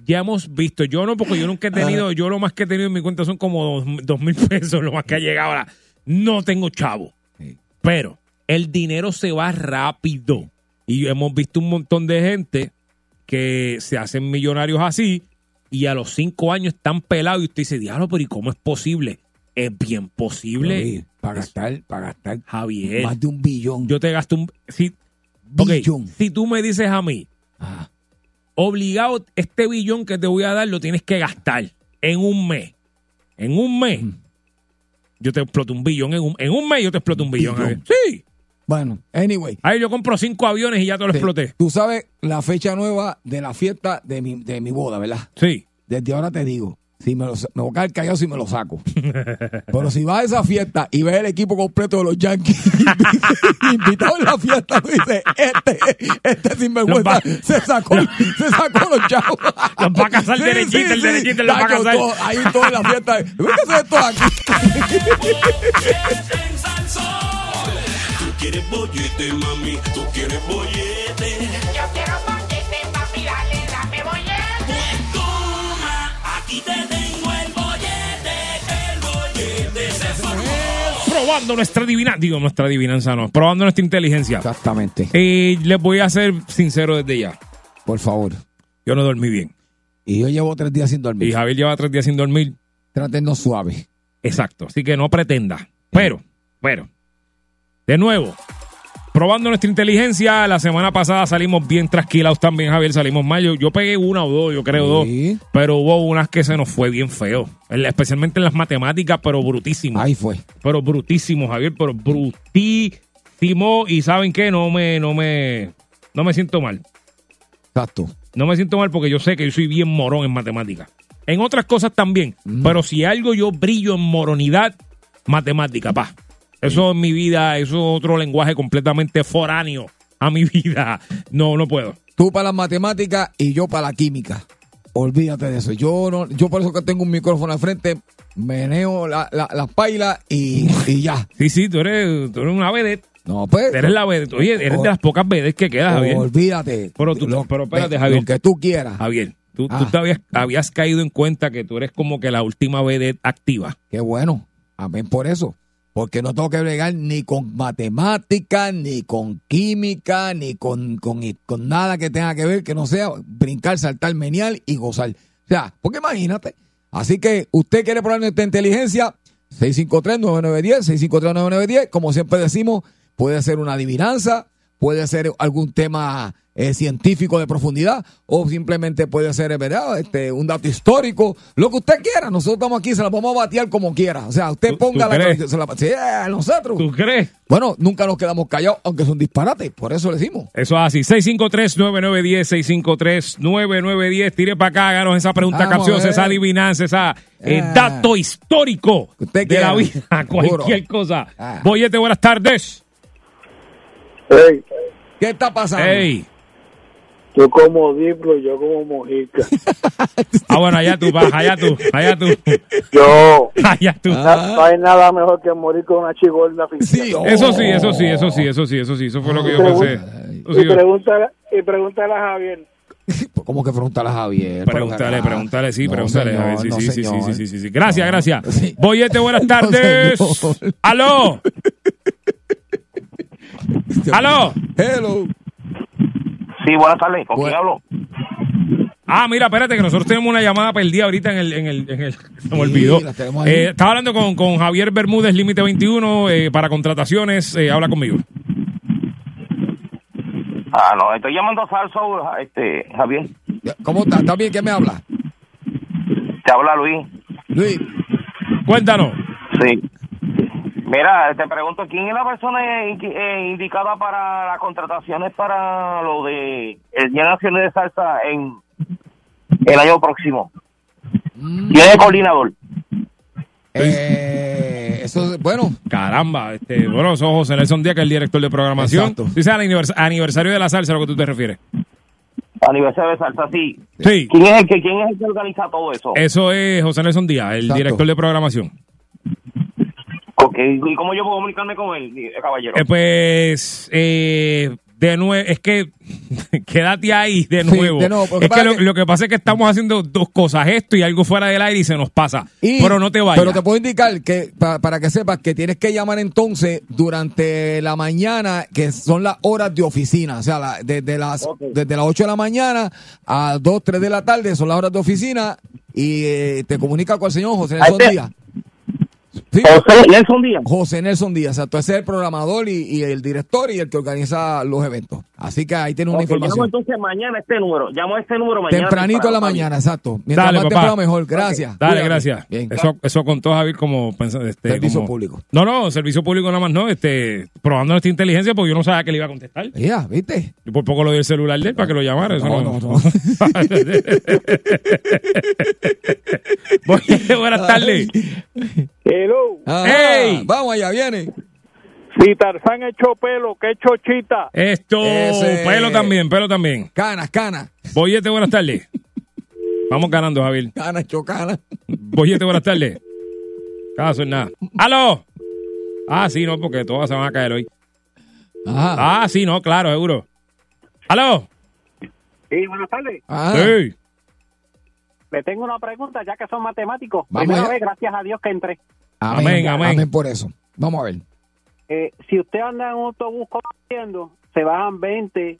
Ya hemos visto, yo no, porque yo nunca he tenido, yo lo más que he tenido en mi cuenta son como dos, dos mil pesos, lo más que ha llegado ahora. No tengo chavo. Pero el dinero se va rápido. Y hemos visto un montón de gente que se hacen millonarios así y a los cinco años están pelados y usted dice, diablo, pero ¿y cómo es posible? Es bien posible. Sí, para gastar, para gastar Javier. más de un billón. Yo te gasto un... Si, ok, si tú me dices a mí, obligado, este billón que te voy a dar lo tienes que gastar en un mes. En un mes. Yo te exploto un billón. En un, en un mes yo te exploto un billón. Sí. Bueno, anyway. Ahí yo compro cinco aviones y ya te lo Sí. exploté. Tú sabes la fecha nueva de la fiesta de mi, de mi boda, ¿verdad? Sí. Desde ahora te digo, si me, lo, me voy a quedar callado si me lo saco. Pero si vas a esa fiesta y ves el equipo completo de los Yankees [LAUGHS] invitados en la fiesta, tú dices, este, este sinvergüenza se sacó, se sacó los chavos. Los va a casar derechito, el derechito los va a casar. todo- ahí todo en la fiesta. ¿Qué hace esto aquí? Tú quieres bollete, mami, tú quieres bollete. Yo quiero bollete, Probando nuestra adivinanza. Digo, nuestra adivinanza no. Probando nuestra inteligencia. Exactamente. Y les voy a ser sincero desde ya. Por favor. Yo no dormí bien. Y yo llevo tres días sin dormir. Y Javier lleva tres días sin dormir. Trátenos suave. Exacto. Así que no pretenda. Pero, pero, de nuevo, probando nuestra inteligencia, la semana pasada salimos bien trasquilados también, Javier. Salimos mal. Yo, yo pegué una o dos, yo creo dos. Pero hubo unas que se nos fue bien feo. Especialmente en las matemáticas, pero brutísimo. Ahí fue. Pero brutísimo, Javier, pero brutísimo. Y ¿saben qué? No me, no me, no me siento mal. Exacto. No me siento mal porque yo sé que yo soy bien morón en matemáticas. En otras cosas también. Pero si algo yo brillo en moronidad, matemática, pa. Eso en mi vida, eso es otro lenguaje completamente foráneo a mi vida. No, no puedo. Tú para las matemáticas y yo para la química. Olvídate de eso. Yo no, yo por eso que tengo un micrófono al frente, meneo la, la, las pailas y, y ya. Sí, sí, tú eres, tú eres una vedette. No, pues. Eres la vedette. Oye, eres de las pocas vedettes que quedas, Javier. Olvídate. Pero, tú, pero espérate, Lo Javier. que tú quieras. Javier, tú, tú Ah. te habías, habías caído en cuenta que tú eres como que la última vedette activa. Qué bueno. Amén por eso. Porque no tengo que bregar ni con matemáticas, ni con química, ni con, con, con nada que tenga que ver que no sea brincar, saltar, menear y gozar. O sea, porque imagínate. Así que usted quiere probar nuestra inteligencia, 653-9910, 653-9910, como siempre decimos, puede ser una adivinanza, puede ser algún tema eh, científico de profundidad o simplemente puede ser, ¿verdad? Este, un dato histórico, lo que usted quiera. Nosotros estamos aquí, se la vamos a batear como quiera. O sea, usted ponga tú la... crees? se la- sí, a nosotros. ¿Tú crees? Bueno, nunca nos quedamos callados, aunque es un disparate, por eso le decimos. Eso es así. 653-9910, 653-9910. Tire para acá, háganos esa pregunta Vamos capciosa, esa adivinanza, esa eh, Ah. dato histórico de quiera. la vida, [LAUGHS] cualquier cosa. Ah. Boyete, buenas tardes. ¿Qué está pasando? Ey. Tú como Diplo y yo como Mojica. [LAUGHS] Ah, bueno, allá tú, pa, allá tú, allá tú. Yo. [LAUGHS] Allá tú. No hay nada mejor que morir con una chigorda oficial. Eso sí, eso sí, eso sí, eso sí, eso sí, eso fue lo que yo pensé. Sí, Y pregúntale, y pregúntale a Javier. [LAUGHS] ¿Cómo que preguntarle a Javier? Pregúntale, pregúntale, sí, No, pregúntale. señor, a ver, sí, no, sí, sí, sí, sí, sí, sí, sí. Gracias, gracias. Boyete, buenas tardes. Aló. Aló. Hello. Sí, buenas tardes. ¿Con quién hablo? Ah, mira, espérate, que nosotros tenemos una llamada perdida ahorita en el... En el, en el [LAUGHS] se me olvidó. Eh, estaba hablando con, con Javier Bermúdez, Límite 21, eh, para contrataciones. eh, habla conmigo. Ah, no, estoy llamando a Falso, este, Javier. ¿Cómo está? ¿Está bien? ¿Qué me habla? Te habla Luis. Luis. Cuéntanos. Sí. Mira, te pregunto, ¿quién es la persona eh, indicada para las contrataciones para lo de el Día Nacional de Salsa en el año próximo? ¿Quién es el coordinador? Eh, eso, bueno. Caramba, este, bueno, eso es José Nelson Díaz, que es el director de programación. Dice anivers- aniversario de la salsa, a lo que tú te refieres. Aniversario de Salsa, sí. Sí. ¿Quién es el que, quién es el que organiza todo eso? Eso es José Nelson Díaz, el Exacto. director de programación. Ok, ¿Y cómo yo puedo comunicarme con él, eh, caballero? Eh, pues, eh, de nuevo, es que [LAUGHS] quédate ahí de Sí, nuevo. de nuevo, porque es que lo, que- lo que pasa es que estamos haciendo dos cosas, esto y algo fuera del aire y se nos pasa. Y- pero no te vayas. Pero te puedo indicar que pa- para que sepas que tienes que llamar entonces durante la mañana, que son las horas de oficina. O sea, la- desde, las, desde las 8 de la mañana a 2, 3 de la tarde son las horas de oficina y eh, te comunica con el señor José Nelson Díaz. Sí. José Nelson Díaz. José Nelson Díaz, exacto. Ese es el programador y, y el director y el que organiza los eventos. Así que ahí tienes una Ok, llamo información. entonces mañana a este número. Llamo a este número mañana. Tempranito en la mañana, exacto. Mientras Dale, más papá. temprano mejor. Gracias. Dale, Cuídate. gracias. Bien. Eso, eso contó Javier como este, Servicio como- público. No, no, servicio público nada más no, este, probando nuestra inteligencia porque yo no sabía que le iba a contestar. Ya, ¿viste? Yo por poco lo di el celular de él para que lo llamara. Eso No, no, no, no. [LAUGHS] Oye, [LAUGHS] buenas tardes. Hello. Ajá, ¡Ey! Vamos allá, viene. Si Tarzán echó pelo, ¿qué chochita? Esto, Ese- pelo también, pelo también. Canas, canas. Boyete, buenas tardes. Vamos ganando, Javier. Canas, chocanas. Boyete, buenas tardes. Caso en nada. ¡Aló! Ah, sí, no, porque todas se van a caer hoy. Ajá. Ah, sí, no, claro, seguro. ¡Aló! Sí, buenas tardes. Ajá. Sí. Le tengo una pregunta, ya que son matemáticos. Vamos Primera allá. vez, gracias a Dios que entré. Amén, amén. Amén por eso. Vamos a ver. Eh, si usted anda en un autobús conduciendo, se bajan 20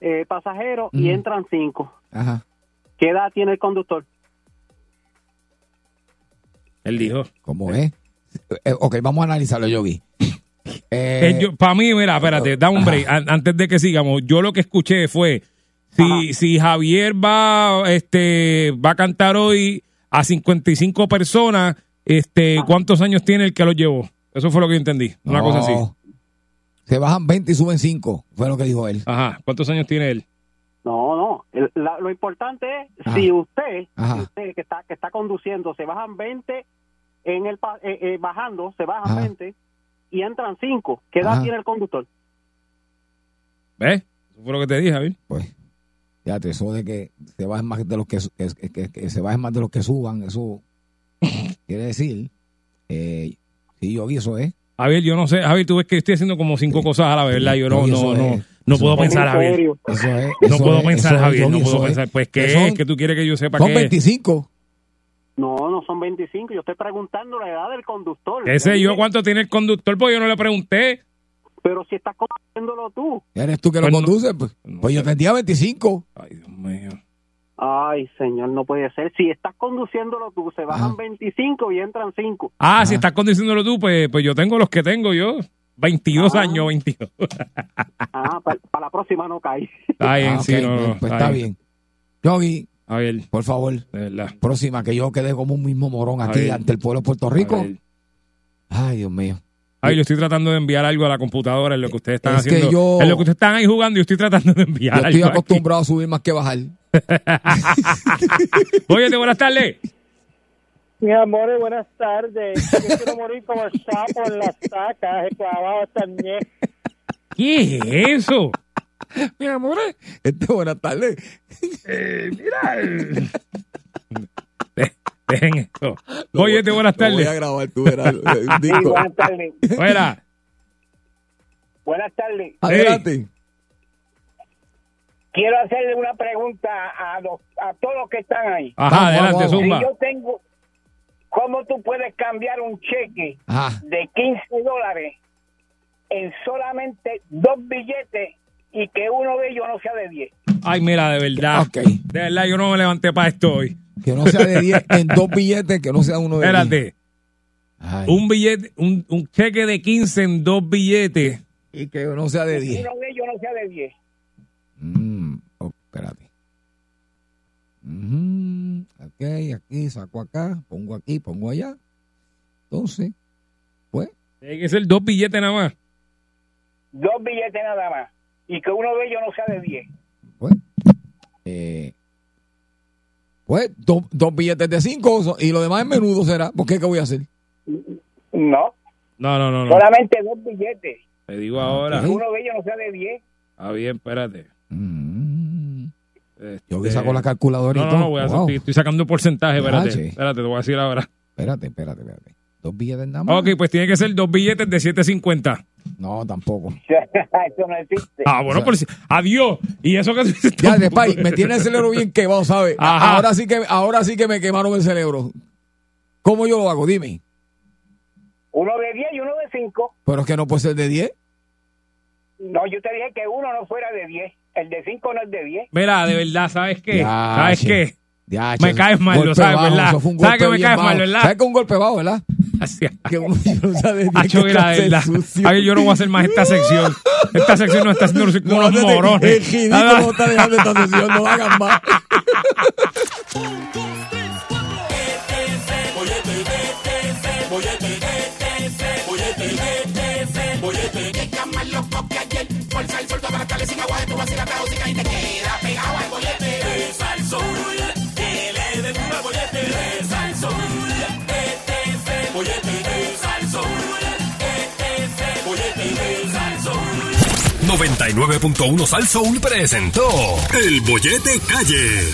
eh, pasajeros y entran 5. Ajá. ¿Qué edad tiene el conductor? Él dijo. ¿Cómo es? Eh, ok, vamos a analizarlo, Yogi. [LAUGHS] Eh, Para mí, mira, espérate, da un break. An- antes de que sigamos, yo lo que escuché fue, si, si Javier va, este, va a cantar hoy a 55 personas, este, ¿cuántos años tiene el que lo llevó? Eso fue lo que yo entendí, una no. cosa así. Se bajan 20 y suben 5. Fue lo que dijo él. Ajá, ¿cuántos años tiene él? No, no. El- la- lo importante es Ajá. si usted, si usted que está que está conduciendo, se bajan 20 en el eh, eh, bajando, se bajan Ajá. 20 y entran 5. ¿Qué edad Ajá. tiene el conductor? ¿Ves? Eso fue lo que te dije, Javier. Pues, fíjate, eso de que se bajen más de los que, que, que- que se bajen más de los que suban, eso [LAUGHS] quiere decir, eh, sí, Yogi, eso es. Javier, yo no sé, Javier, tú ves que estoy haciendo como cinco cosas a la vez, ¿verdad? Yo no, no, no, es. no puedo es. pensar, Javier. Eso es. No puedo es, pensar, es, Javier, no puedo es. pensar. Pues, ¿qué Son- es? ¿Qué tú quieres que yo sepa Son qué es? 25. No, no son 25. Yo estoy preguntando la edad del conductor. ¿Qué sé yo cuánto tiene el conductor? Porque yo no le pregunté. Pero si estás conduciéndolo tú. ¿Eres tú que lo Pues no- conduces? Pues, pues yo tendría 25. Ay, Dios mío. Ay, señor, no puede ser. Si estás conduciéndolo tú, se bajan Ajá. 25 y entran 5. Ah, si estás conduciéndolo tú, pues, pues yo tengo los que tengo yo. 22 Ah. años, 22. [LAUGHS] Ah, para la próxima no cae. Está bien, Ah, sí, no, pues, no, pues está bien. Yogi, Javier, por favor, próxima, que yo quede como un mismo morón aquí ante el pueblo de Puerto Rico. Ay, Dios mío. Ay, yo estoy tratando de enviar algo a la computadora en lo que ustedes están Es que haciendo. yo- En lo que ustedes están ahí jugando, yo estoy tratando de enviar Yo estoy algo aquí. acostumbrado a subir más que bajar. [LAUGHS] Oye, buenas tardes. Mi amor, buenas tardes. Yo quiero morir como sapo en las sacas, clavado hasta el ñe. ¿Qué es eso? Mi amor, este buenas tardes. Eh, mira. De- Dejen esto. Oye, buenas Lo voy a tardes. grabar tú, verás, [LAUGHS] Sí, disco. buenas tardes. Fuera. Buenas tardes. Adelante. Quiero hacerle una pregunta a, los, a todos los que están ahí. Ajá, Vamos, adelante, Zumba. Si yo tengo, ¿cómo tú puedes cambiar un cheque Ajá. de 15 dólares en solamente dos billetes y que uno de ellos no sea de 10? Ay, mira, de verdad. Ok. De verdad, yo no me levanté para esto hoy. Que no sea de 10 en dos billetes, que no sea uno de 10. Espérate. Ay, Un billete, un, un cheque de 15 en dos billetes. y que no sea de 10. Uno de ellos no sea de 10. Ujú, Ok, aquí, saco acá, pongo aquí, pongo allá. Entonces, pues, Tiene que ser dos billetes nada más. Dos billetes nada más. Y que uno de ellos no sea de 10. pues, eh, pues do- dos billetes de 5 y lo demás en menudo será. ¿Por qué? ¿Qué voy a hacer? No, No, no, no, no. solamente dos billetes. Te digo ahora. Que uno de ellos no sea de 10. Está bien, espérate. Mm, Este, yo que saco la calculadora No, y no, todo. no, voy a Wow. estoy, estoy sacando porcentaje, espérate. Espérate, te voy a decir ahora. Espérate, espérate, espérate. Dos billetes nada más. Ok, pues tiene que ser dos billetes de 750. No, tampoco. [LAUGHS] Eso no existe. Ah, bueno, por si. Adiós. Y eso que Ya, de pay, me tiene el cerebro bien quemado, ¿sabes? [LAUGHS] Ajá. Ahora sí que ahora sí que me quemaron el cerebro. ¿Cómo yo lo hago? Dime. Uno de 10 y uno de 5. Pero es que no puede ser de 10. No, yo te dije que uno no fuera de 10. El de 5 no es de 10. Mira, de verdad, ¿sabes qué? Ya, ¿Sabes che. qué? Ya, Me che, caes mal, lo sabes, bajo, ¿verdad? ¿Sabes que me caes mal, verdad? ¿Sabes que un golpe bajo, verdad? Así. Que uno no sabe de 10 [LAUGHS] Acho, mira, de verdad. Ay, yo no voy a hacer más esta sección. [LAUGHS] Esta sección no está haciendo como No, unos no, morones. El ridículo está dejando esta sesión, no hagan más. [LAUGHS] tardes sin agua de tu vacila, música y te queda pegado al bollete. Reza al sol, que le den al bollete. Reza al sol, este es el bollete. Reza al sol, este es el bollete. Reza al sol. 99.1 Sal Soul presentó El Bollete Calle.